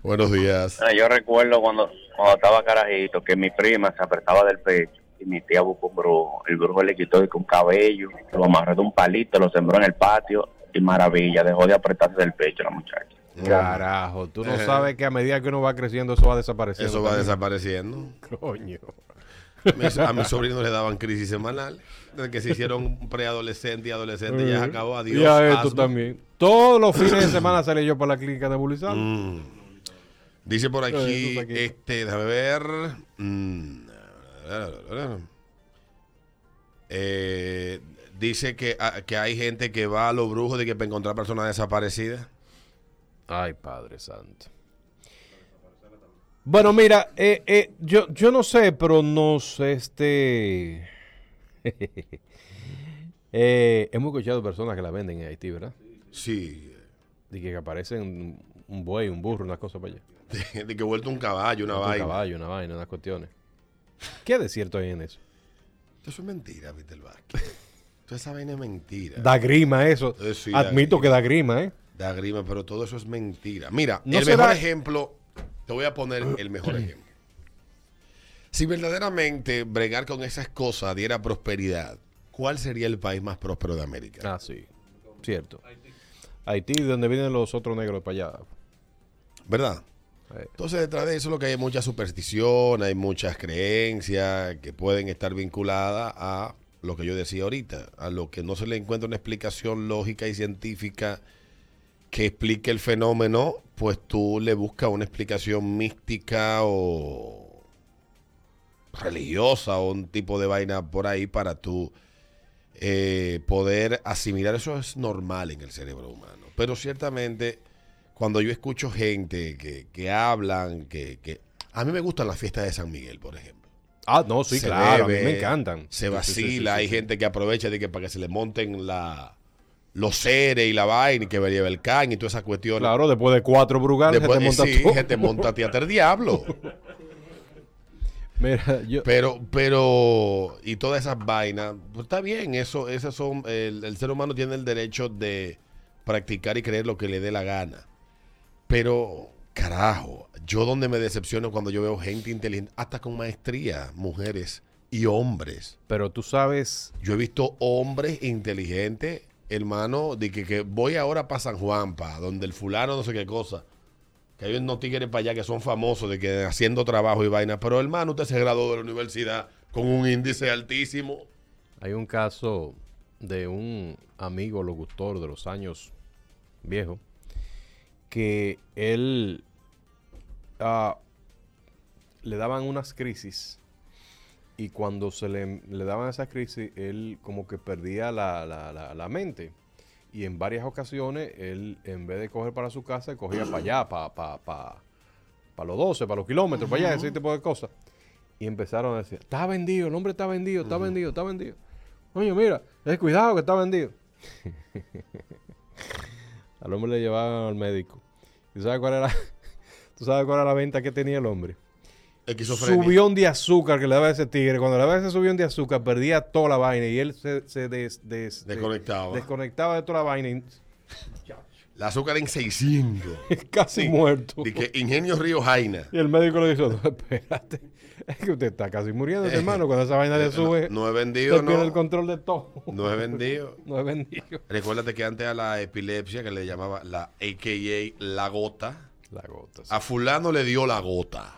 Buenos días. Ah, Yo recuerdo cuando, cuando estaba carajito que mi prima se apretaba del pecho y mi tía buscó un brujo. El brujo le quitó con cabello, lo amarró de un palito, lo sembró en el patio y maravilla, dejó de apretarse del pecho la muchacha. Carajo, tú no Ajá. sabes que a medida que uno va creciendo eso va desapareciendo. Eso va también. desapareciendo. Coño. A mis sobrinos le daban crisis semanal. Desde que se hicieron preadolescente y adolescente, ya se acabó. Adiós. Y a esto asma. también. Todos los fines de semana salí yo por la clínica de Bulizal. Mm. Dice por Eh, aquí. este, déjame ver. Mm. Eh, dice que, ah, que hay gente que va a los brujos de que para encontrar personas desaparecidas. Ay, Padre Santo. Bueno, mira, eh, eh, yo, yo no sé, pero nos, este... eh, hemos escuchado personas que la venden en Haití, ¿verdad? Sí. De que aparecen un buey, un burro, una cosa para allá. De, de que vuelto un caballo, una Un vaina. caballo, una vaina, unas cuestiones. ¿Qué de cierto hay en eso? Eso es mentira, Víctor Vázquez. Toda esa vaina es mentira. Da grima eso. Eh, sí, da Admito grima. que da grima, ¿eh? Da grima, pero todo eso es mentira. Mira, ¿No el será- mejor ejemplo, te voy a poner el mejor ejemplo. Si verdaderamente bregar con esas cosas diera prosperidad, ¿cuál sería el país más próspero de América? Ah, sí. Cierto. Haití, de donde vienen los otros negros para allá. ¿Verdad? Entonces, detrás de eso lo que hay es mucha superstición, hay muchas creencias que pueden estar vinculadas a lo que yo decía ahorita, a lo que no se le encuentra una explicación lógica y científica que explique el fenómeno, pues tú le buscas una explicación mística o religiosa o un tipo de vaina por ahí para tú eh, poder asimilar. Eso es normal en el cerebro humano. Pero ciertamente, cuando yo escucho gente que, que hablan, que, que... A mí me gustan las fiestas de San Miguel, por ejemplo. Ah, no, sí, Se claro. a mí me encantan. Se vacila, sí, sí, sí, hay gente que aprovecha de que para que se le monten la, los seres y la vaina y que lleve el can y toda esa cuestión. Claro, después de cuatro brugales Después, se te monta sí, que te monta diablo. Mira, yo... Pero, pero, y todas esas vainas, pues está bien, eso, esas son, el, el ser humano tiene el derecho de practicar y creer lo que le dé la gana. Pero, carajo, yo donde me decepciono cuando yo veo gente inteligente, hasta con maestría, mujeres y hombres. Pero tú sabes... Yo he visto hombres inteligentes, hermano, de que, que voy ahora para San Juan, pa, donde el fulano no sé qué cosa. Que hay unos tigres para allá que son famosos de que haciendo trabajo y vaina. Pero hermano, usted se graduó de la universidad con un índice altísimo. Hay un caso de un amigo locutor de los años viejos que él ah, le daban unas crisis y cuando se le, le daban esas crisis él como que perdía la, la- la- la mente Y en varias ocasiones, él, en vez de coger para su casa, cogía para allá, para, para, para, para los 12, para los kilómetros, para allá, ese tipo de cosas. Y empezaron a decir, está vendido, el hombre está vendido, está vendido, está vendido. Oye, mira, eh, cuidado que está vendido. al hombre le llevaban al médico. ¿Y sabes cuál era? ¿Tú sabes cuál era la venta que tenía el hombre? Subión de azúcar que le daba ese tigre. Cuando le daba ese subión de azúcar, perdía toda la vaina y él se, se des- des- Desconectaba. desconectaba de toda la vaina y La azúcar en 600. casi muerto. Y que Ingenio Río Jaina. Y el médico le dijo, no, espérate, es que usted está casi muriendo, hermano. Cuando esa vaina le sube, Eh, No he vendido, pierde el no. control de todo. No he vendido. No es vendido. Recuérdate que antes a la epilepsia, que le llamaba la AKA la gota, La gota. sí. a fulano le dio la gota.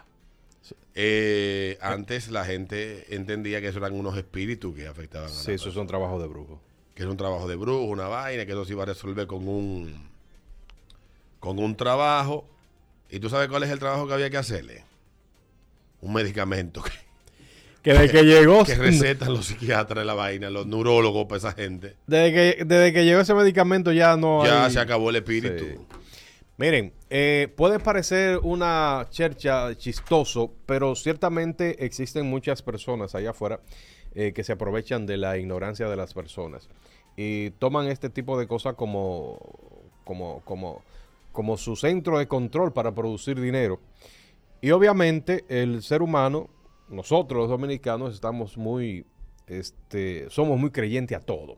Eh, antes la gente entendía que eso eran unos espíritus que afectaban a la Sí, esos son trabajos de brujo. que era un trabajo de brujo, una vaina, que eso se iba a resolver con un con un trabajo. ¿Y tú sabes cuál es el trabajo que había que hacerle? Un medicamento que, Que desde que llegó, que recetan los psiquiatras de la vaina, los neurólogos para esa gente. desde que, desde que llegó ese medicamento ya no Ya hay- se acabó el espíritu. Sí. Miren, eh, puede parecer una chercha chistoso, pero ciertamente existen muchas personas allá afuera eh, que se aprovechan de la ignorancia de las personas y toman este tipo de cosas como, como, como, como su centro de control para producir dinero. Y obviamente el ser humano, nosotros los dominicanos, estamos muy, este, somos muy creyentes a todo.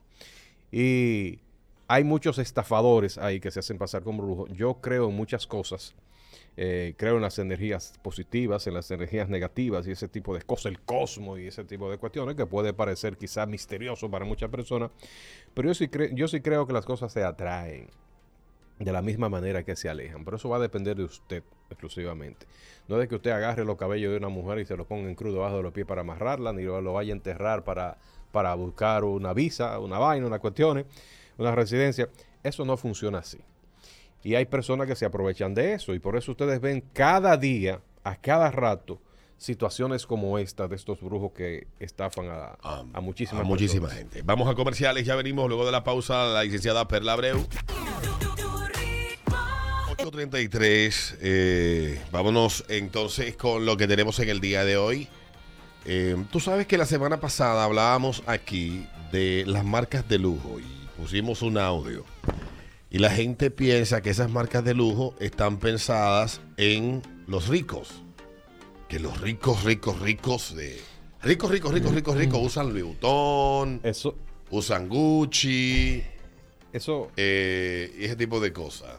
Y hay muchos estafadores ahí que se hacen pasar como brujos. Yo creo en muchas cosas. Eh, creo en las energías positivas, en las energías negativas y ese tipo de cosas, el cosmos y ese tipo de cuestiones que puede parecer quizá misterioso para muchas personas. Pero yo sí, yo sí creo que las cosas se atraen de la misma manera que se alejan. Pero eso va a depender de usted exclusivamente. No de que usted agarre los cabellos de una mujer y se los ponga en crudo debajo de los pies para amarrarla, ni lo, lo vaya a enterrar para, para buscar una visa, una vaina, una cuestión, una residencia. Eso no funciona así. Y hay personas que se aprovechan de eso. Y por eso ustedes ven cada día, a cada rato, situaciones como esta de estos brujos que estafan a, A, a muchísimas a muchísima gente. Vamos a comerciales, ya venimos luego de la pausa la licenciada Perla Abreu. 8.33, eh, vámonos entonces con lo que tenemos en el día de hoy. Eh, Tú sabes que la semana pasada hablábamos aquí de las marcas de lujo y pusimos un audio. Y la gente piensa que esas marcas de lujo están pensadas en los ricos. Que los ricos, ricos, ricos de... Ricos, ricos, ricos, ricos, ricos usan Louis Vuitton, Eso, usan Gucci eso, eh, y ese tipo de cosas.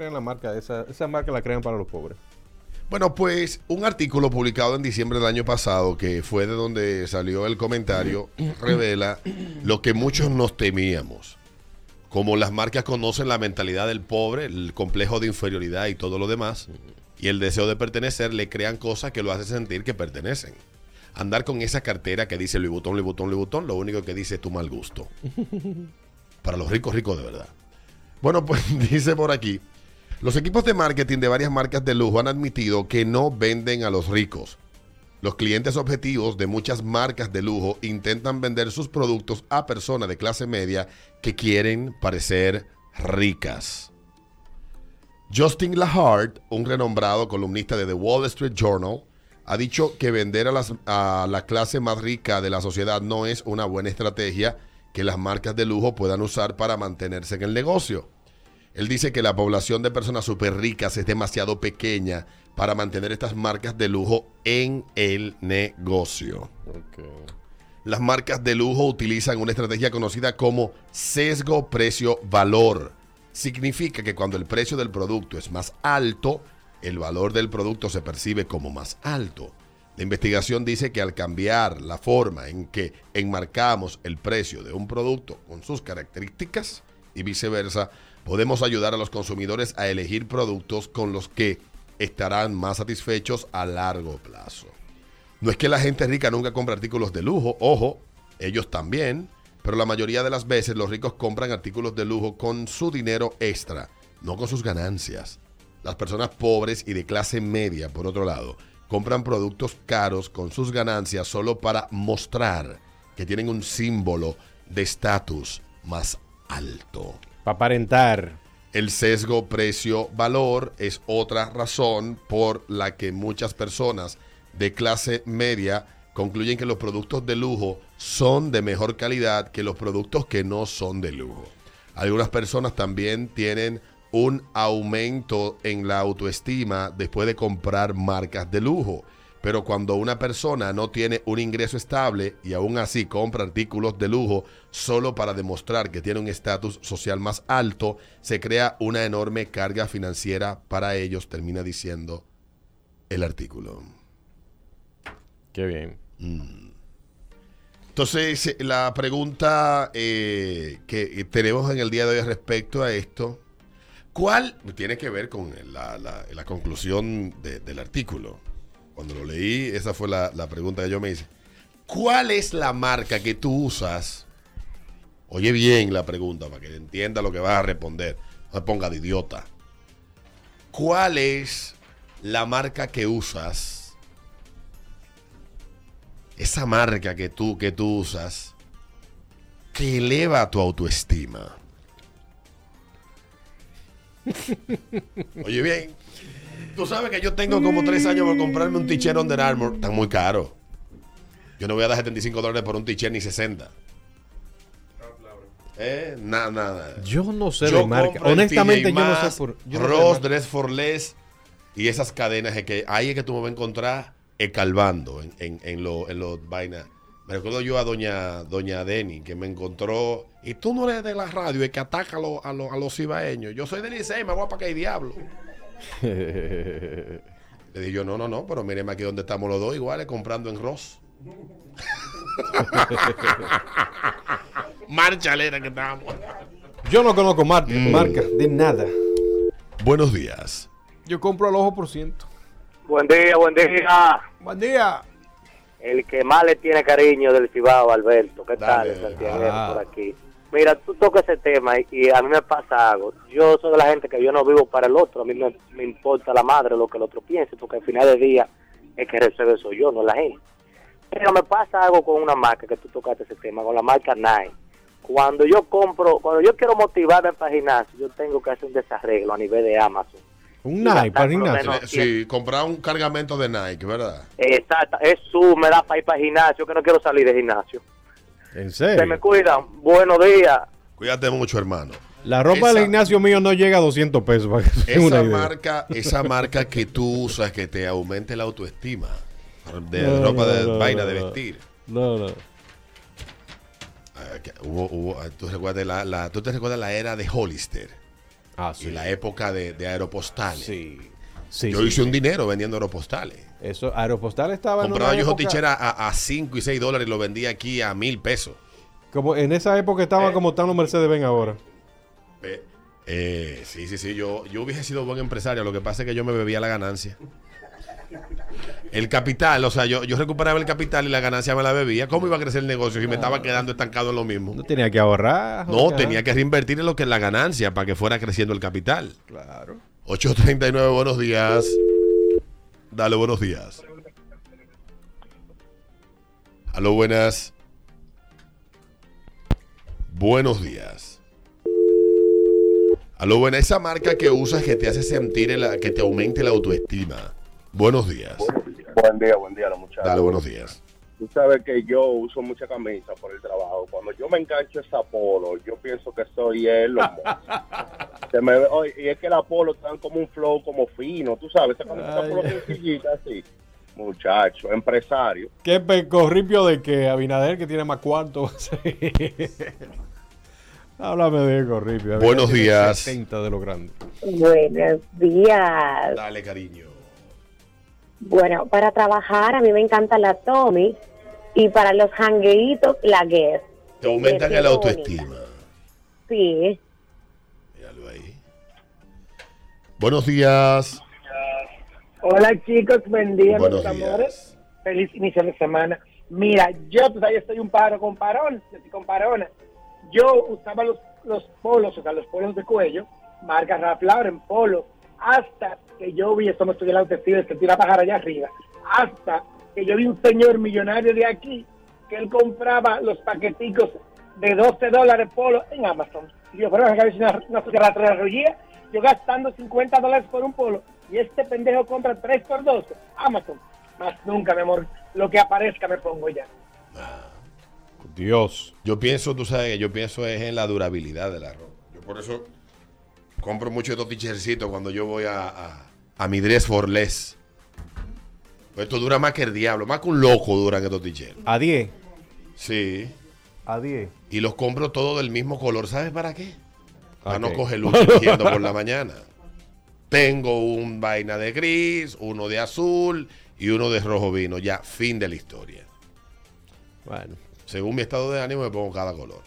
En la marca, esa, esa marca la crean para los pobres. Bueno, pues un artículo publicado en diciembre del año pasado, que fue de donde salió el comentario, revela lo que muchos nos temíamos. Como las marcas conocen la mentalidad del pobre, el complejo de inferioridad y todo lo demás, y el deseo de pertenecer, le crean cosas que lo hacen sentir que pertenecen. Andar con esa cartera que dice Louis Vuitton, Louis Vuitton, Louis Vuitton, lo único que dice es tu mal gusto. Para los ricos, ricos de verdad. Bueno, pues dice por aquí, los equipos de marketing de varias marcas de lujo han admitido que no venden a los ricos. Los clientes objetivos de muchas marcas de lujo intentan vender sus productos a personas de clase media que quieren parecer ricas. Justin Lahart, un renombrado columnista de The Wall Street Journal, ha dicho que vender a, la clase más rica de la sociedad no es una buena estrategia que las marcas de lujo puedan usar para mantenerse en el negocio. Él dice que la población de personas súper ricas es demasiado pequeña para mantener estas marcas de lujo en el negocio. Las marcas de lujo utilizan una estrategia conocida como sesgo precio-valor. Significa que cuando el precio del producto es más alto, el valor del producto se percibe como más alto. La investigación dice que al cambiar la forma en que enmarcamos el precio de un producto con sus características y viceversa, podemos ayudar a los consumidores a elegir productos con los que estarán más satisfechos a largo plazo. No es que la gente rica nunca compra artículos de lujo, ojo, ellos también, pero la mayoría de las veces los ricos compran artículos de lujo con su dinero extra, no con sus ganancias. Las personas pobres y de clase media, por otro lado, compran productos caros con sus ganancias solo para mostrar que tienen un símbolo de estatus más alto. Para aparentar. El sesgo precio-valor es otra razón por la que muchas personas de clase media concluyen que los productos de lujo son de mejor calidad que los productos que no son de lujo. Algunas personas también tienen un aumento en la autoestima después de comprar marcas de lujo. Pero cuando una persona no tiene un ingreso estable y aún así compra artículos de lujo solo para demostrar que tiene un estatus social más alto, se crea una enorme carga financiera para ellos, termina diciendo el artículo. Qué bien. Entonces, la pregunta eh, que tenemos en el día de hoy respecto a esto, ¿cuál tiene que ver con la, la- la conclusión de- del artículo? Cuando lo leí, esa fue la, la pregunta que yo me hice. ¿Cuál es la marca que tú usas? Oye bien la pregunta para que entienda lo que vas a responder. No me ponga de idiota. ¿Cuál es la marca que usas? Esa marca que tú, que tú usas que eleva tu autoestima. Oye bien, tú sabes que yo tengo como tres años por comprarme un t-shirt Under Armour. Están muy caro. Yo no voy a dar 75 dólares por un t-shirt ni 60. Eh, nada, nada. Yo no sé Yo de marca. Honestamente, yo no sé por. yo no sé de Ross. Dress for Less y esas cadenas es que ahí es que tú me vas a encontrar escalvando en, en, en los en los vainas. Me recuerdo yo a doña doña Denny que me encontró y tú no eres de la radio, es que ataca a, los- a, los- a los cibaeños. Yo soy del Licey, me voy para que hay diablo. Le dije yo, no, no, no, pero míreme aquí donde estamos los dos iguales comprando en Ross. Marchalera que estamos. Yo no conozco mar- Mm. marca de nada. Buenos días. Yo compro al ojo por ciento. Buen día, buen día. Buen día. El que más le tiene cariño del Cibao, Alberto. ¿Qué Dale. tal, Santiago? Ah. Por aquí. Mira, tú tocas ese tema y, y a mí me pasa algo. Yo soy de la gente que yo no vivo para el otro. A mí me, me importa la madre lo que el otro piense, porque al final del día el que recibe soy yo, no la gente. Pero me pasa algo con una marca que tú tocaste ese tema, con la marca Nike. Cuando yo compro, cuando yo quiero motivarme para el gimnasio, yo tengo que hacer un desarreglo a nivel de Amazon. Un Nike para gimnasio. Sí, comprar un cargamento de Nike, ¿verdad? Exacto, es su, me da para ir para el gimnasio, que no quiero salir de gimnasio. En Se me serio. cuidan, buenos días. Cuídate mucho, hermano. La ropa Esa- del gimnasio mío no llega a 200 pesos. Para que tengan una Esa idea. marca, esa marca que tú usas que te aumente la autoestima. De No, ropa de no, vaina no, de vestir. No, no. Ah, hubo- hubo- ah, ¿tú, recuerdas la, la- tú te recuerdas la era de Hollister Ah, y sí. la época de, de aeropostales. Sí. Sí, Yo sí, hice sí. un dinero vendiendo aeropostales. Eso, Aeropostal estaba en Compraba una yo época- ticheras a, a 5 y 6 dólares y lo vendía aquí a mil pesos. Como en esa época estaba Eh. como están los Mercedes Benz ahora. Eh, eh, sí, sí, sí. Yo, yo hubiese sido buen empresario. Lo que pasa es que yo me bebía la ganancia. El capital, o sea, yo, yo recuperaba el capital y la ganancia me la bebía. ¿Cómo iba a crecer el negocio si me estaba quedando estancado en lo mismo? No tenía que ahorrar. No, tenía que reinvertir en lo que es la ganancia para que fuera creciendo el capital. Claro. 839, buenos días. Dale, buenos días. Aló, buenas. Buenos días. Aló, buena. Esa marca que usas que te hace sentir, que te aumente la autoestima. Buenos días. Buen día, buen día, los muchachos. Dale, buenos días. Tú sabes que yo uso mucha camisa por el trabajo. Cuando yo me engancho esa polo, yo pienso que soy él. Se me ve- oye, y es que la polo están como un flow como fino, tú sabes, esa camisa polo sencillita así. Muchacho, empresario. ¿Qué pecorripio de que Abinader que tiene más cuarto? Háblame de corripio. Buenos días. 70 de lo grande. Buenos días. Dale, cariño. Bueno, para trabajar a mí me encanta la Tommy y para los jangueitos la Guess. Te aumentan el bonita. autoestima. Sí. Míralo ahí. Buenos días. Hola chicos, buen día, Buenos mis días. amores. Feliz inicio de semana. Mira, yo pues ahí estoy un paro con parón, con parona. Yo usaba los, los polos, o sea, los polos de cuello, marca Ralph Lauren, polo, hasta que yo vi, esto me estoy en la autoestima, es que tira bajar allá arriba, hasta que yo vi un señor millonario de aquí, que él compraba los paqueticos de 12 dólares polo en Amazon. Y yo, pero acá una, una rastrilla, yo gastando 50 dólares por un polo y este pendejo compra 3 por 2 Amazon. Más nunca, mi amor, lo que aparezca me pongo ya. Dios. Yo pienso, tú sabes, que yo pienso es en la durabilidad de la ropa. Yo por eso compro mucho estos tichercitos cuando yo voy a, a, a mi dress for less. Pues Esto dura más que el diablo, más que un loco duran estos ticheros. A 10. Sí. A 10. Y los compro todos del mismo color. ¿Sabes para qué? Para no coger luz eligiendo por la mañana. Tengo un vaina de gris, uno de azul y uno de rojo vino. Ya, fin de la historia. Bueno. Según mi estado de ánimo me pongo cada color.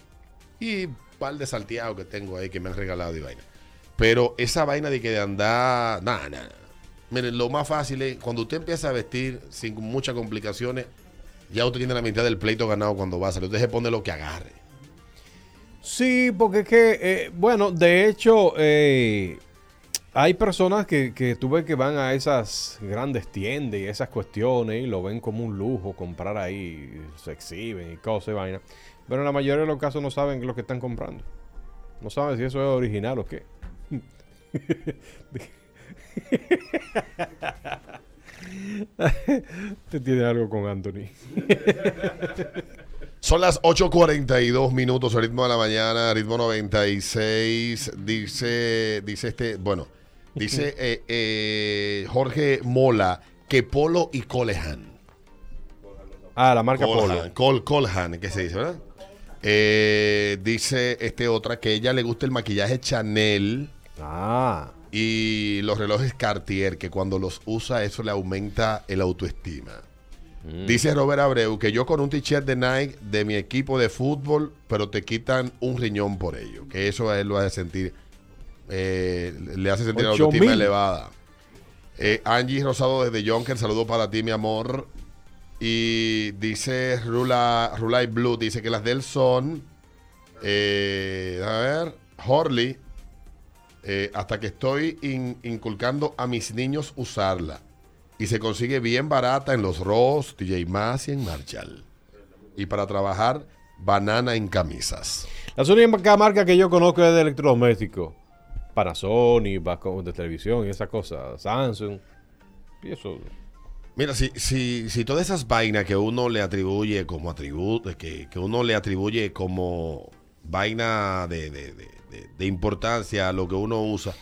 Y un par de salteados que tengo ahí que me han regalado y vaina. Pero esa vaina de que de andar... Nada, nada. Miren, lo más fácil es cuando usted empieza a vestir sin muchas complicaciones, ya usted tiene la mitad del pleito ganado cuando va a salir. Usted se pone lo que agarre. Sí, porque es que, eh, bueno, de hecho, eh, hay personas que, que tú ves que van a esas grandes tiendas y esas cuestiones y lo ven como un lujo comprar ahí, se exhiben y cosas y vaina. Pero en la mayoría de los casos no saben lo que están comprando. No saben si eso es original o qué. Te tiene algo con Anthony. Son las 8.42 minutos, al ritmo de la mañana, ritmo 96. Dice, dice este, bueno, dice eh, eh, Jorge Mola que Polo y Colehan. Ah, la marca Colhan, Col, Colhan, que se dice, ¿verdad? Eh, dice este otra que ella le gusta el maquillaje Chanel. Ah. Y los relojes Cartier, que cuando los usa eso le aumenta el autoestima. Mm. Dice Robert Abreu que yo con un t-shirt de Nike de mi equipo de fútbol, pero te quitan un riñón por ello. Que eso a él lo hace sentir, eh, le hace sentir la autoestima mil. elevada. Eh, Angie Rosado desde Jonker, saludo para ti, mi amor. Y dice Rula, Rulay Blue, dice que las de él son, eh, a ver, Horley, eh, hasta que estoy in- inculcando a mis niños usarla. Y se consigue bien barata en los Ross, DJ Maxx y en Marshall. Y para trabajar, banana en camisas. La única marca que yo conozco es de electrodomésticos. Panasonic, vasco- de televisión y esas cosas. Samsung. Y eso. Mira, si, si, si todas esas vainas que uno le atribuye como atributo, que, que uno le atribuye como vaina de, de- de- de- importancia a lo que uno usa,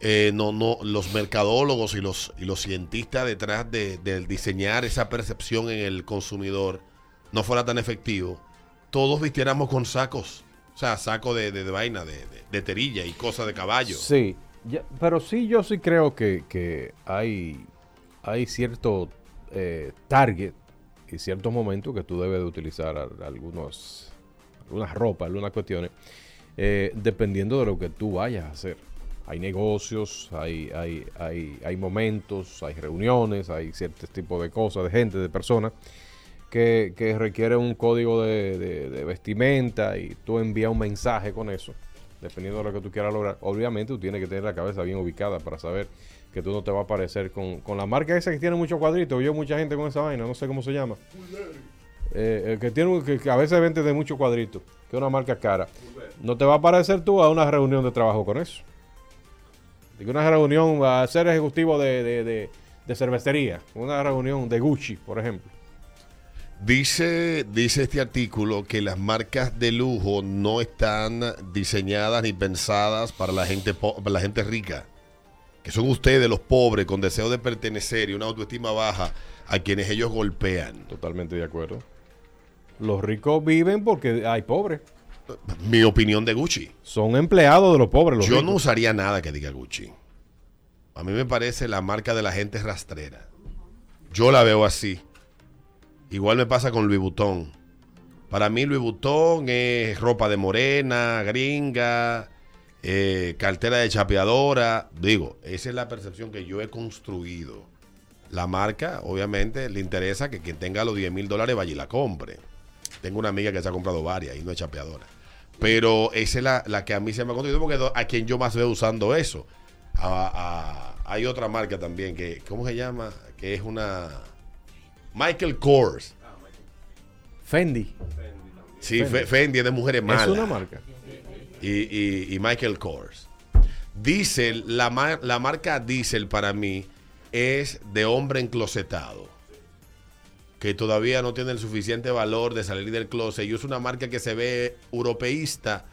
eh, no, no, los mercadólogos y los, y los cientistas detrás de, diseñar esa percepción en el consumidor no fuera tan efectivo, todos vistiéramos con sacos. O sea, saco de, de- de vaina, de, terilla y cosas de caballo. Sí. pero sí, yo sí creo que, que hay, hay cierto eh, target y ciertos momentos que tú debes de utilizar algunos, algunas ropas, algunas cuestiones, eh, dependiendo de lo que tú vayas a hacer. Hay negocios, hay, hay, hay, hay momentos, hay reuniones, hay ciertos tipos de cosas, de gente, de personas que, que requieren un código de, de- de vestimenta y tú envías un mensaje con eso, dependiendo de lo que tú quieras lograr. Obviamente tú tienes que tener la cabeza bien ubicada para saber que tú no te vas a parecer con, con la marca esa que tiene muchos cuadritos. Yo mucha gente con esa vaina, no sé cómo se llama. Eh, que tiene que, que a veces vende de muchos cuadritos, que es una marca cara. No te va a parecer tú a una reunión de trabajo con eso. Digo, una reunión a ser ejecutivo de, de, de, de cervecería, una reunión de Gucci, por ejemplo. Dice, dice este artículo que las marcas de lujo no están diseñadas ni pensadas para la gente, para la gente rica. Que son ustedes los pobres con deseo de pertenecer y una autoestima baja a quienes ellos golpean. Totalmente de acuerdo. Los ricos viven porque hay pobres. Mi opinión de Gucci. Son empleados de los pobres. Los Yo ricos. no usaría nada que diga Gucci. A mí me parece la marca de la gente rastrera. Yo la veo así. Igual me pasa con Louis Vuitton. Para mí Louis Vuitton es ropa de morena, gringa, eh, cartera de chapeadora. Digo, esa es la percepción que yo he construido. La marca, obviamente, le interesa que quien tenga los 10 mil dólares vaya y la compre. Tengo una amiga que se ha comprado varias y no es chapeadora. Pero esa es la, la que a mí se me ha construido porque a quien yo más veo usando eso. A- a- hay otra marca también que, ¿cómo se llama? Que es una... Michael Kors. Fendi. Sí, Fendi. Fe- Fendi es de mujeres malas. Es una marca. y, y- y Michael Kors. Diesel, la, mar- la marca Diesel para mí es de hombre enclosetado. Que todavía no tiene el suficiente valor de salir del closet. Y es una marca que se ve europeísta,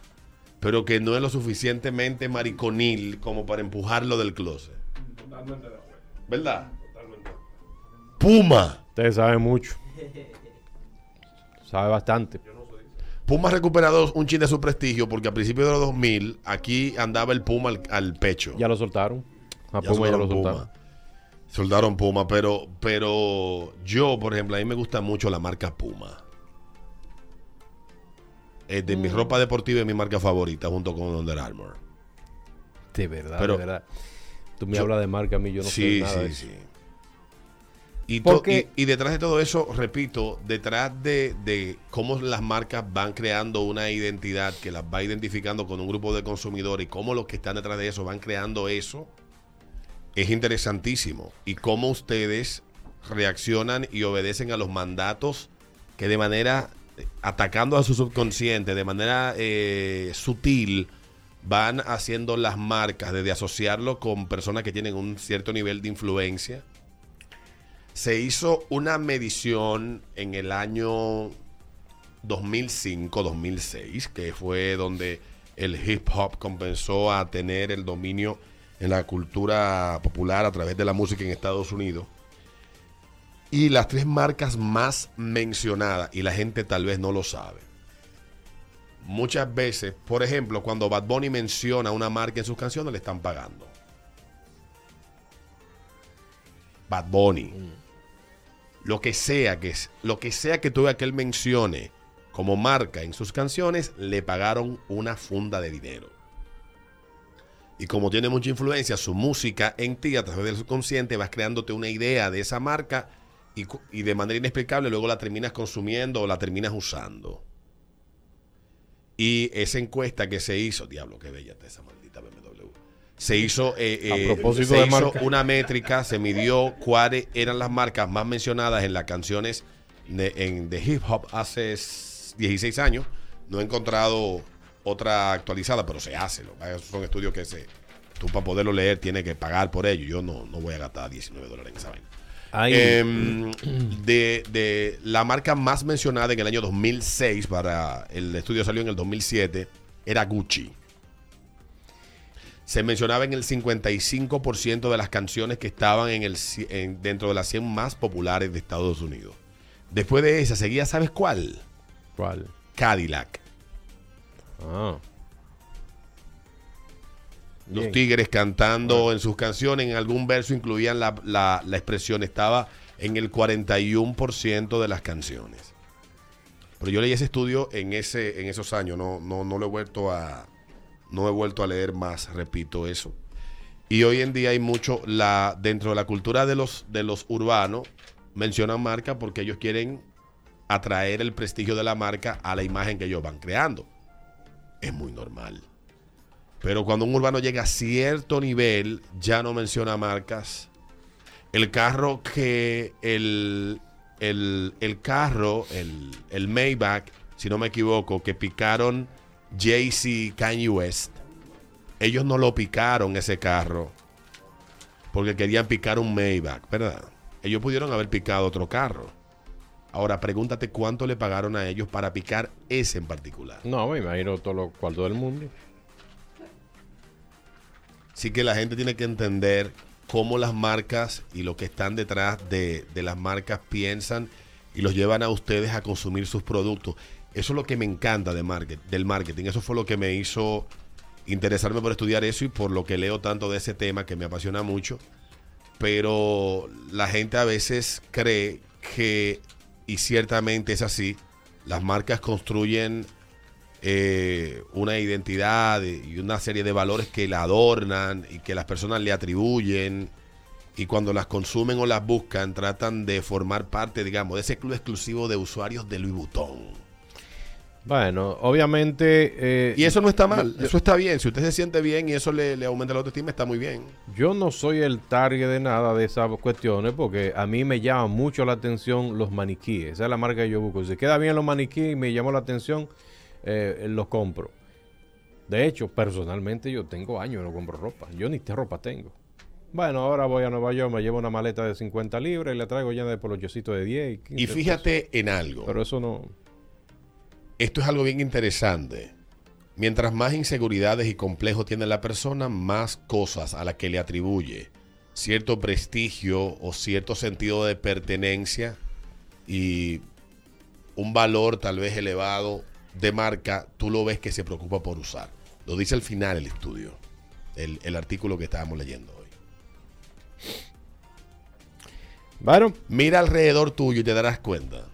pero que no es lo suficientemente mariconil como para empujarlo del closet. Totalmente de acuerdo. ¿Verdad? Totalmente. Puma. Ustedes saben mucho. Sabe bastante. Puma ha recuperado un chin de su prestigio porque a principios de los 2000 aquí andaba el Puma al, al pecho. Ya lo soltaron. A Ya Puma ya lo soltaron soltaron. Soldaron Puma, pero, pero yo, por ejemplo, a mí me gusta mucho la marca Puma. Es de mi Mm. ropa deportiva es mi marca favorita junto con Under Armour. De verdad, Pero- de verdad. Tú me yo- hablas de marca a mí, yo no sí, sé nada de sí, eso. sí. Y, to- Porque- y, y detrás de todo eso, repito, detrás de, de cómo las marcas van creando una identidad que las va identificando con un grupo de consumidores y cómo los que están detrás de eso van creando eso, es interesantísimo. Y cómo ustedes reaccionan y obedecen a los mandatos que de manera, eh, atacando a su subconsciente, de manera eh, sutil, van haciendo las marcas, desde asociarlo con personas que tienen un cierto nivel de influencia. Se hizo una medición en el año 2005-2006, que fue donde el hip hop comenzó a tener el dominio en la cultura popular a través de la música en Estados Unidos. Y las tres marcas más mencionadas, y la gente tal vez no lo sabe. Muchas veces, por ejemplo, cuando Bad Bunny menciona una marca en sus canciones, le están pagando. Bad Bunny. Lo que sea que es, lo que sea que tuve que él mencione como marca en sus canciones, le pagaron una funda de dinero. Y como tiene mucha influencia su música en ti a través del subconsciente, vas creándote una idea de esa marca y, de manera inexplicable luego la terminas consumiendo o la terminas usando. Y esa encuesta que se hizo, diablo, qué bella está esa maldita BMW. Se hizo, eh, A eh, propósito se de hizo marca. una métrica, se midió cuáles eran las marcas más mencionadas en las canciones de, en- de hip hop hace s- 16 años. No he encontrado otra actualizada, pero se hace. lo Son estudios que se, tú para poderlo leer tienes que pagar por ello. Yo no, no voy a gastar 19 dólares en esa vaina. Em, de, de la marca más mencionada en el año 2006, para el estudio salió en el 2007, era Gucci. Se mencionaba en el 55% de las canciones que estaban en el, en- dentro de las 100 más populares de Estados Unidos. Después de esa, seguía, ¿sabes cuál? ¿Cuál? Cadillac. Ah. Los Bien. Tigres cantando en sus canciones, en algún verso incluían la, la- la expresión, estaba en el 41% de las canciones. Pero yo leí ese estudio en, ese, en esos años, no, no, no lo he vuelto a, no he vuelto a leer más, repito eso. Y hoy en día hay mucho, la, dentro de la cultura de los, de los urbanos, mencionan marca porque ellos quieren atraer el prestigio de la marca a la imagen que ellos van creando. Es muy normal. Pero cuando un urbano llega a cierto nivel, ya no menciona marcas. El carro que el, el, el carro, el, el Maybach, si no me equivoco, que picaron Jay-Z Kanye West, ellos no lo picaron ese carro porque querían picar un Maybach, ¿verdad? Ellos pudieron haber picado otro carro. Ahora pregúntate cuánto le pagaron a ellos para picar ese en particular. No, me imagino todo lo cuarto del mundo. Sí que la gente tiene que entender cómo las marcas y lo que están detrás de, de las marcas piensan y los llevan a ustedes a consumir sus productos. Eso es lo que me encanta de market, del marketing. Eso fue lo que me hizo interesarme por estudiar eso y por lo que leo tanto de ese tema que me apasiona mucho. Pero la gente a veces cree que, y ciertamente es así, las marcas construyen eh, una identidad y una serie de valores que la adornan y que las personas le atribuyen y cuando las consumen o las buscan tratan de formar parte, digamos, de ese club exclusivo de usuarios de Louis Vuitton. Bueno, obviamente... eh, Y eso no está mal, yo- eso está bien. Si usted se siente bien y eso le, le aumenta la autoestima, está muy bien. Yo no soy el target de nada de esas cuestiones porque a mí me llama mucho la atención los maniquíes. Esa es la marca que yo busco. Si queda bien los maniquíes y me llamó la atención, eh, los compro. De hecho, personalmente yo tengo años que no compro ropa. Yo ni te ropa tengo. Bueno, ahora voy a Nueva York, me llevo una maleta de 50 libras y le traigo llena de polochecitos de 10 y 15 Y fíjate en algo. Pero eso no... Esto es algo bien interesante. Mientras más inseguridades y complejos tiene la persona, más cosas a las que le atribuye cierto prestigio o cierto sentido de pertenencia y un valor tal vez elevado de marca, tú lo ves que se preocupa por usar. Lo dice al final el estudio, el, el artículo que estábamos leyendo hoy. Bueno, Mira alrededor tuyo y te darás cuenta.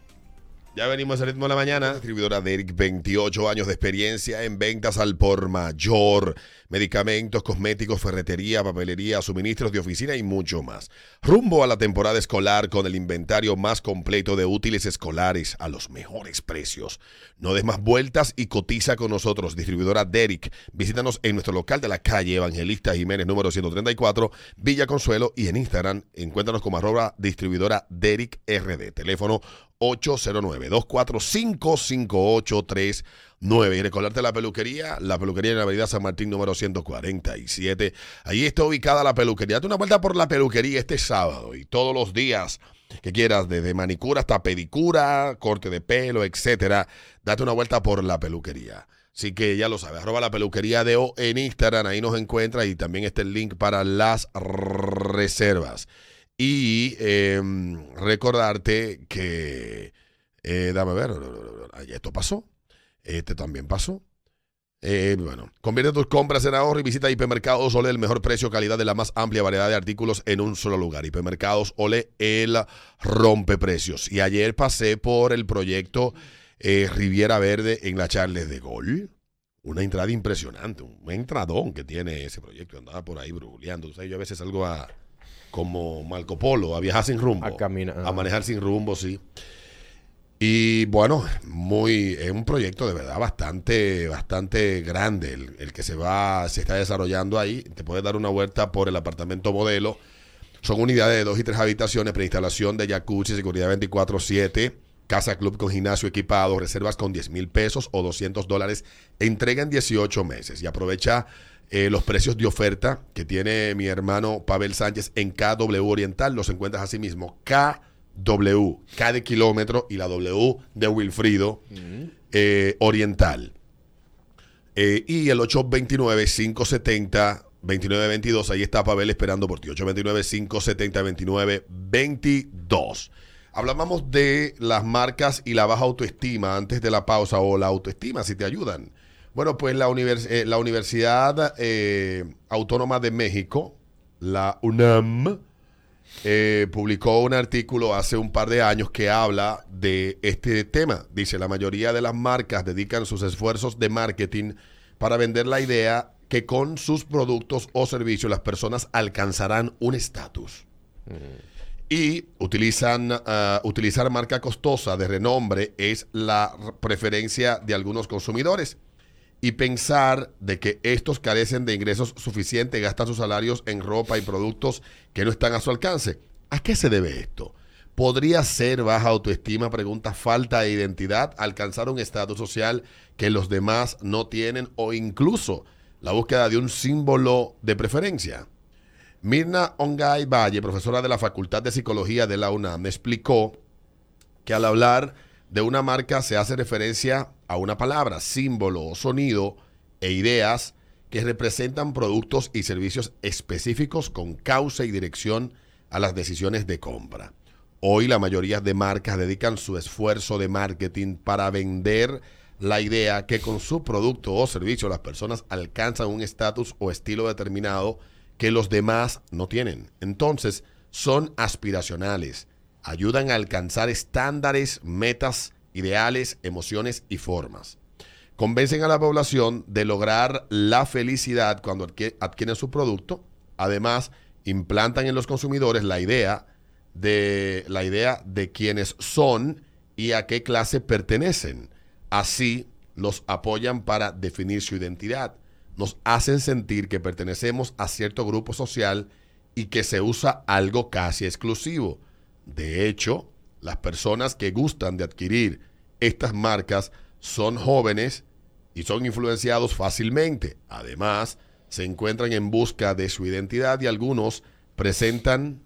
Ya venimos al ritmo de la mañana. Distribuidora Derek, 28 años de experiencia en ventas al por mayor. Medicamentos, cosméticos, ferretería, papelería, suministros de oficina y mucho más. Rumbo a la temporada escolar con el inventario más completo de útiles escolares a los mejores precios. No des más vueltas y cotiza con nosotros. Distribuidora Derek. Visítanos en nuestro local de la calle Evangelista Jiménez número 134, Villa Consuelo y en Instagram encuéntranos como arroba distribuidora Derek RD. Teléfono 809-245-5839. Y recordarte la peluquería, la peluquería en la avenida San Martín número 147. Ahí está ubicada la peluquería. Date una vuelta por la peluquería este sábado y todos los días que quieras, desde manicura hasta pedicura, corte de pelo, etcétera. Date una vuelta por la peluquería. Así que ya lo sabes, arroba la peluquería de O en Instagram, ahí nos encuentra y también está el link para las reservas. Y eh, recordarte que, eh, dame ver, esto pasó, este también pasó. Eh, bueno, convierte tus compras en ahorro y visita Hipermercados Ole, el mejor precio, calidad de la más amplia variedad de artículos en un solo lugar. Hipermercados Ole, el rompeprecios. Y ayer pasé por el proyecto eh, Riviera Verde en la Charles de Gol. Una entrada impresionante, un entradón que tiene ese proyecto. Andaba por ahí bruleando. O sea, yo a veces salgo a, como Marco Polo, a viajar sin rumbo. A caminar. A manejar sin rumbo, sí. Y bueno, muy, es un proyecto de verdad bastante, bastante grande el, el que se va, se está desarrollando ahí. Te puedes dar una vuelta por el apartamento modelo. Son unidades de dos y tres habitaciones, preinstalación de jacuzzi, seguridad 24-7, casa club con gimnasio equipado, reservas con 10 mil pesos o 200 dólares, entrega en 18 meses. Y aprovecha eh, los precios de oferta que tiene mi hermano Pavel Sánchez en KW Oriental. Los encuentras así mismo. KW, K de kilómetro y la W de Wilfrido eh, Oriental. Eh, y el 829-570-2922. Ahí está Pavel esperando por ti. 829-570-2922. Hablábamos de las marcas y la baja autoestima antes de la pausa o la autoestima, si te ayudan. Bueno, pues la, univers- eh, la Universidad eh, Autónoma de México, la UNAM, eh, publicó un artículo hace un par de años que habla de este tema. Dice, la mayoría de las marcas dedican sus esfuerzos de marketing para vender la idea que con sus productos o servicios las personas alcanzarán un estatus. Y utilizan, ah, utilizar marca costosa de renombre es la preferencia de algunos consumidores. Y pensar de que estos carecen de ingresos suficientes, gastan sus salarios en ropa y productos que no están a su alcance. ¿A qué se debe esto? ¿Podría ser baja autoestima? Pregunta, falta de identidad, alcanzar un estatus social que los demás no tienen o incluso la búsqueda de un símbolo de preferencia. Mirna Ongay Valle, profesora de la Facultad de Psicología de la UNAM, explicó que al hablar de una marca se hace referencia a una palabra, símbolo o sonido e ideas que representan productos y servicios específicos con causa y dirección a las decisiones de compra. Hoy la mayoría de marcas dedican su esfuerzo de marketing para vender la idea que con su producto o servicio las personas alcanzan un estatus o estilo determinado que los demás no tienen. Entonces, son aspiracionales, ayudan a alcanzar estándares, metas, ideales, emociones y formas. Convencen a la población de lograr la felicidad cuando adqui- adquieren su producto. Además, implantan en los consumidores la idea de la idea de quiénes son y a qué clase pertenecen. Así los apoyan para definir su identidad. Nos hacen sentir que pertenecemos a cierto grupo social y que se usa algo casi exclusivo. De hecho, las personas que gustan de adquirir estas marcas son jóvenes y son influenciados fácilmente. Además, se encuentran en busca de su identidad y algunos presentan,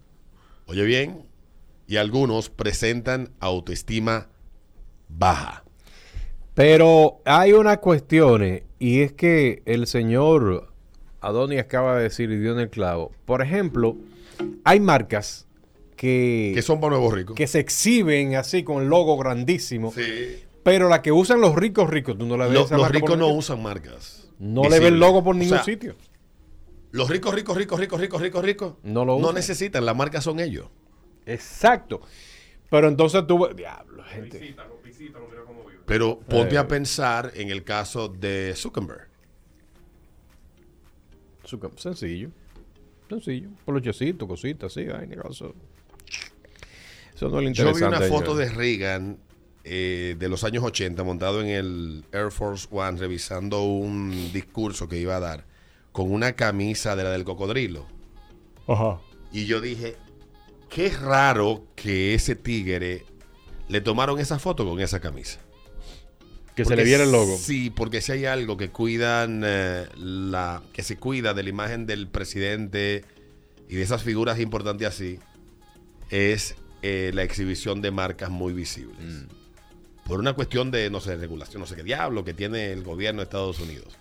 oye bien, y algunos presentan autoestima baja. Pero hay una cuestión eh, y es que el señor Adonis acaba de decir y dio en el clavo. Por ejemplo, hay marcas que, Que son para nuevos ricos. que se exhiben así con el logo grandísimo. Sí. Pero la que usan los ricos ricos, tú no le ves Lo- esa los marca ricos no usan marcas. No le ve el visibles. logo por O ningún sea, sitio. Los ricos, ricos, ricos, ricos, ricos, ricos, ricos. No lo No usan. necesitan, las marcas son ellos. Exacto. Pero entonces tú... Diablo, gente. Pero ponte Eh. a pensar en el caso de Zuckerberg. Sencillo. Sencillo. Polochecito, cositas, sí. Ay, negocio. Eso no es Yo vi una foto de Reagan eh, de los años 80 montado en el Air Force One revisando un discurso que iba a dar con una camisa de la del cocodrilo. Ajá. Y yo dije, qué raro que ese tigre le tomaron esa foto con esa camisa. Que se le viera el logo. Sí, porque si hay algo que cuidan, eh, la, que se cuida de la imagen del presidente y de esas figuras importantes así, es eh, la exhibición de marcas muy visibles. Mm. Por una cuestión de, no sé, regulación, no sé qué diablo que tiene el gobierno de Estados Unidos.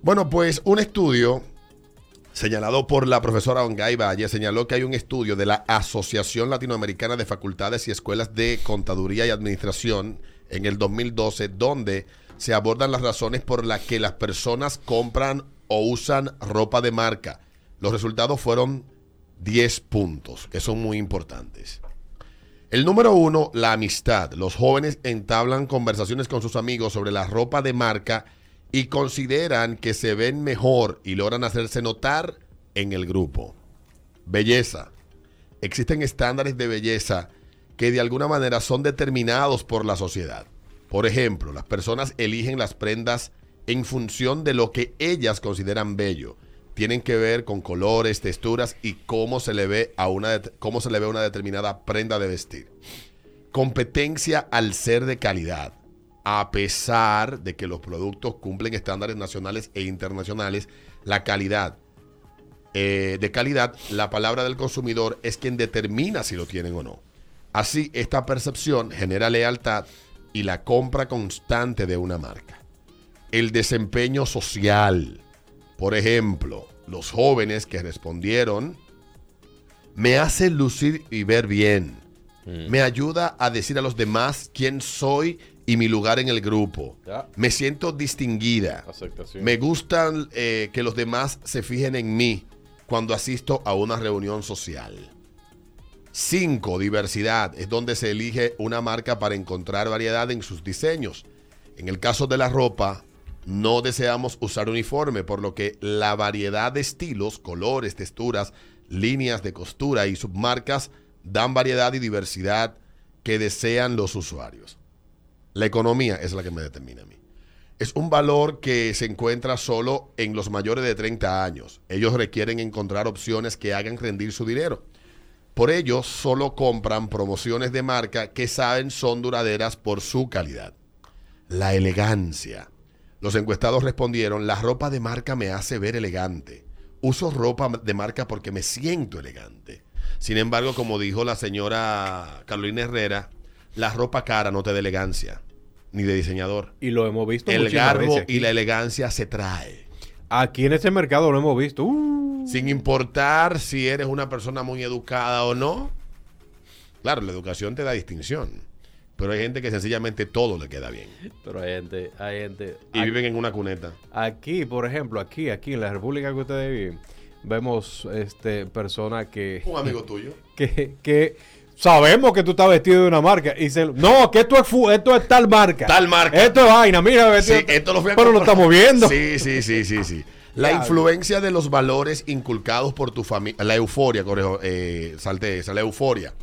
Bueno, pues un estudio señalado por la profesora Ongay Valle señaló que hay un estudio de la Asociación Latinoamericana de Facultades y Escuelas de Contaduría y Administración en el 2012, donde se abordan las razones por las que las personas compran o usan ropa de marca. Los resultados fueron 10 puntos, que son muy importantes. El número uno, la amistad. Los jóvenes entablan conversaciones con sus amigos sobre la ropa de marca y consideran que se ven mejor y logran hacerse notar en el grupo. Belleza. Existen estándares de belleza que de alguna manera son determinados por la sociedad. Por ejemplo, las personas eligen las prendas en función de lo que ellas consideran bello. Tienen que ver con colores, texturas y cómo se le ve a una cómo se le ve una determinada prenda de vestir. Competencia al ser de calidad. A pesar de que los productos cumplen estándares nacionales e internacionales, la calidad eh, de calidad, la palabra del consumidor es quien determina si lo tienen o no. Así, esta percepción genera lealtad y la compra constante de una marca. El desempeño social. Por ejemplo, los jóvenes que respondieron, me hace lucir y ver bien. Me ayuda a decir a los demás quién soy y mi lugar en el grupo. Me siento distinguida. Aceptación. Me gustan eh, que los demás se fijen en mí cuando asisto a una reunión social. 5. Diversidad. Es donde se elige una marca para encontrar variedad en sus diseños. En el caso de la ropa, no deseamos usar uniforme, por lo que la variedad de estilos, colores, texturas, líneas de costura y submarcas dan variedad y diversidad que desean los usuarios. La economía es la que me determina a mí. Es un valor que se encuentra solo en los mayores de 30 años. Ellos requieren encontrar opciones que hagan rendir su dinero. Por ello, solo compran promociones de marca que saben son duraderas por su calidad. La elegancia. Los encuestados respondieron, la ropa de marca me hace ver elegante. Uso ropa de marca porque me siento elegante. Sin embargo, como dijo la señora Carolina Herrera, la ropa cara no te da elegancia, ni de diseñador. Y lo hemos visto El garbo veces y la elegancia se trae. Aquí en este mercado lo hemos visto. Uh, Sin importar si eres una persona muy educada o no. Claro, la educación te da distinción. Pero hay gente que sencillamente todo le queda bien. pero hay gente, hay gente. Y viven en una cuneta. Aquí, por ejemplo, aquí, aquí en la república que ustedes viven, vemos este personas que. Un amigo tuyo. Que, que sabemos que tú estás vestido de una marca. Y se, no, que esto es fu- esto es tal marca. Tal marca. Esto es vaina, mira, Sí, vestido- esto lo fui a Pero lo estamos viendo. Sí, sí, sí, sí, sí. La influencia de los valores inculcados por tu familia, la euforia, correjo, eh, salte esa, la euforia.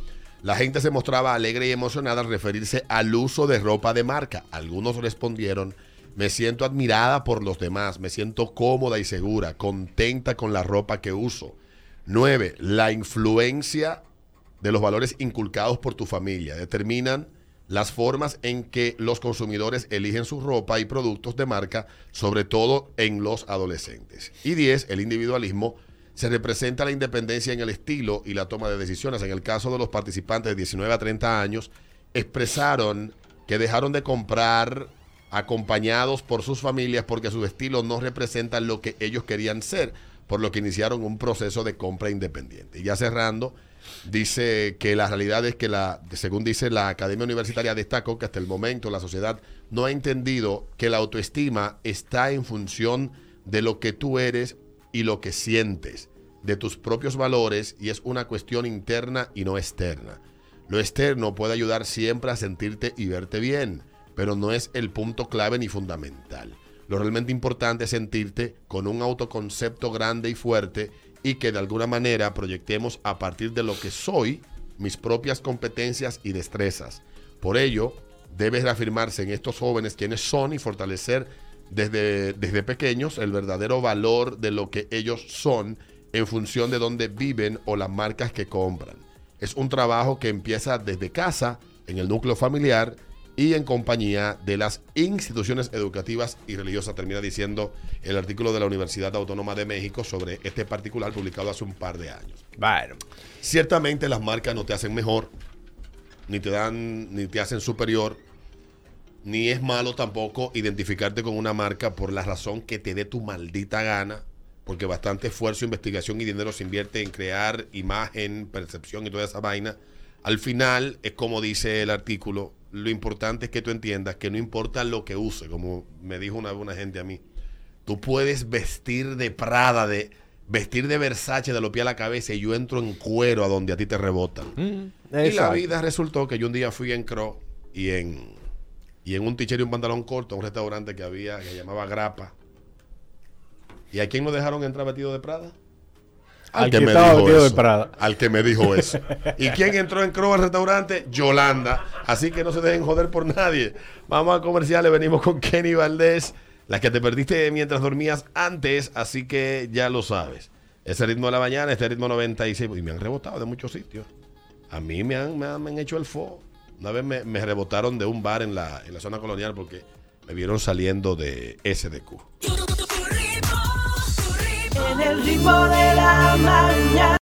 La gente se mostraba alegre y emocionada al referirse al uso de ropa de marca. Algunos respondieron, me siento admirada por los demás, me siento cómoda y segura, contenta con la ropa que uso. 9. La influencia de los valores inculcados por tu familia determinan las formas en que los consumidores eligen su ropa y productos de marca, sobre todo en los adolescentes. Y 10, el individualismo se representa la independencia en el estilo y la toma de decisiones. En el caso de los participantes de 19 a 30 años, expresaron que dejaron de comprar acompañados por sus familias porque su estilo no representa lo que ellos querían ser, por lo que iniciaron un proceso de compra independiente. Y ya cerrando, dice que la realidad es que, la, según dice la Academia Universitaria, destacó que hasta el momento la sociedad no ha entendido que la autoestima está en función de lo que tú eres y lo que sientes, de tus propios valores, y es una cuestión interna y no externa. Lo externo puede ayudar siempre a sentirte y verte bien, pero no es el punto clave ni fundamental. Lo realmente importante es sentirte con un autoconcepto grande y fuerte y que de alguna manera proyectemos a partir de lo que soy mis propias competencias y destrezas. Por ello, debe reafirmarse en estos jóvenes quienes son y fortalecer desde, desde pequeños el verdadero valor de lo que ellos son en función de dónde viven o las marcas que compran. Es un trabajo que empieza desde casa, en el núcleo familiar y en compañía de las instituciones educativas y religiosas, termina diciendo el artículo de la Universidad Autónoma de México sobre este particular publicado hace un par de años. Bueno. Ciertamente las marcas no te hacen mejor, ni te dan, ni te hacen superior, ni es malo tampoco identificarte con una marca por la razón que te dé tu maldita gana, porque bastante esfuerzo, investigación y dinero se invierte en crear imagen, percepción y toda esa vaina. Al final, es como dice el artículo, lo importante es que tú entiendas que no importa lo que use, como me dijo una, una gente a mí, tú puedes vestir de Prada, de vestir de Versace de los pies a la cabeza y yo entro en cuero a donde a ti te rebotan. y la vida resultó que yo un día fui en Cro y en, y en un tichero y un pantalón corto a un restaurante que había, que se llamaba Grapa. ¿Y a quién lo dejaron entrar vestido de Prada? Al que vestido de eso. Prada. Al que me dijo eso. ¿Y quién entró en Crow al restaurante? Yolanda. Así que no se dejen joder por nadie. Vamos a comerciales. Venimos con Kenny Valdés. La que te perdiste mientras dormías antes. Así que ya lo sabes. Ese ritmo de la mañana, este ritmo 96. Y me han rebotado de muchos sitios. A mí me han, me han, me han hecho el fo. Una vez me, me rebotaron de un bar en la, en la zona colonial porque me vieron saliendo de SDQ. El ritmo de la mañana.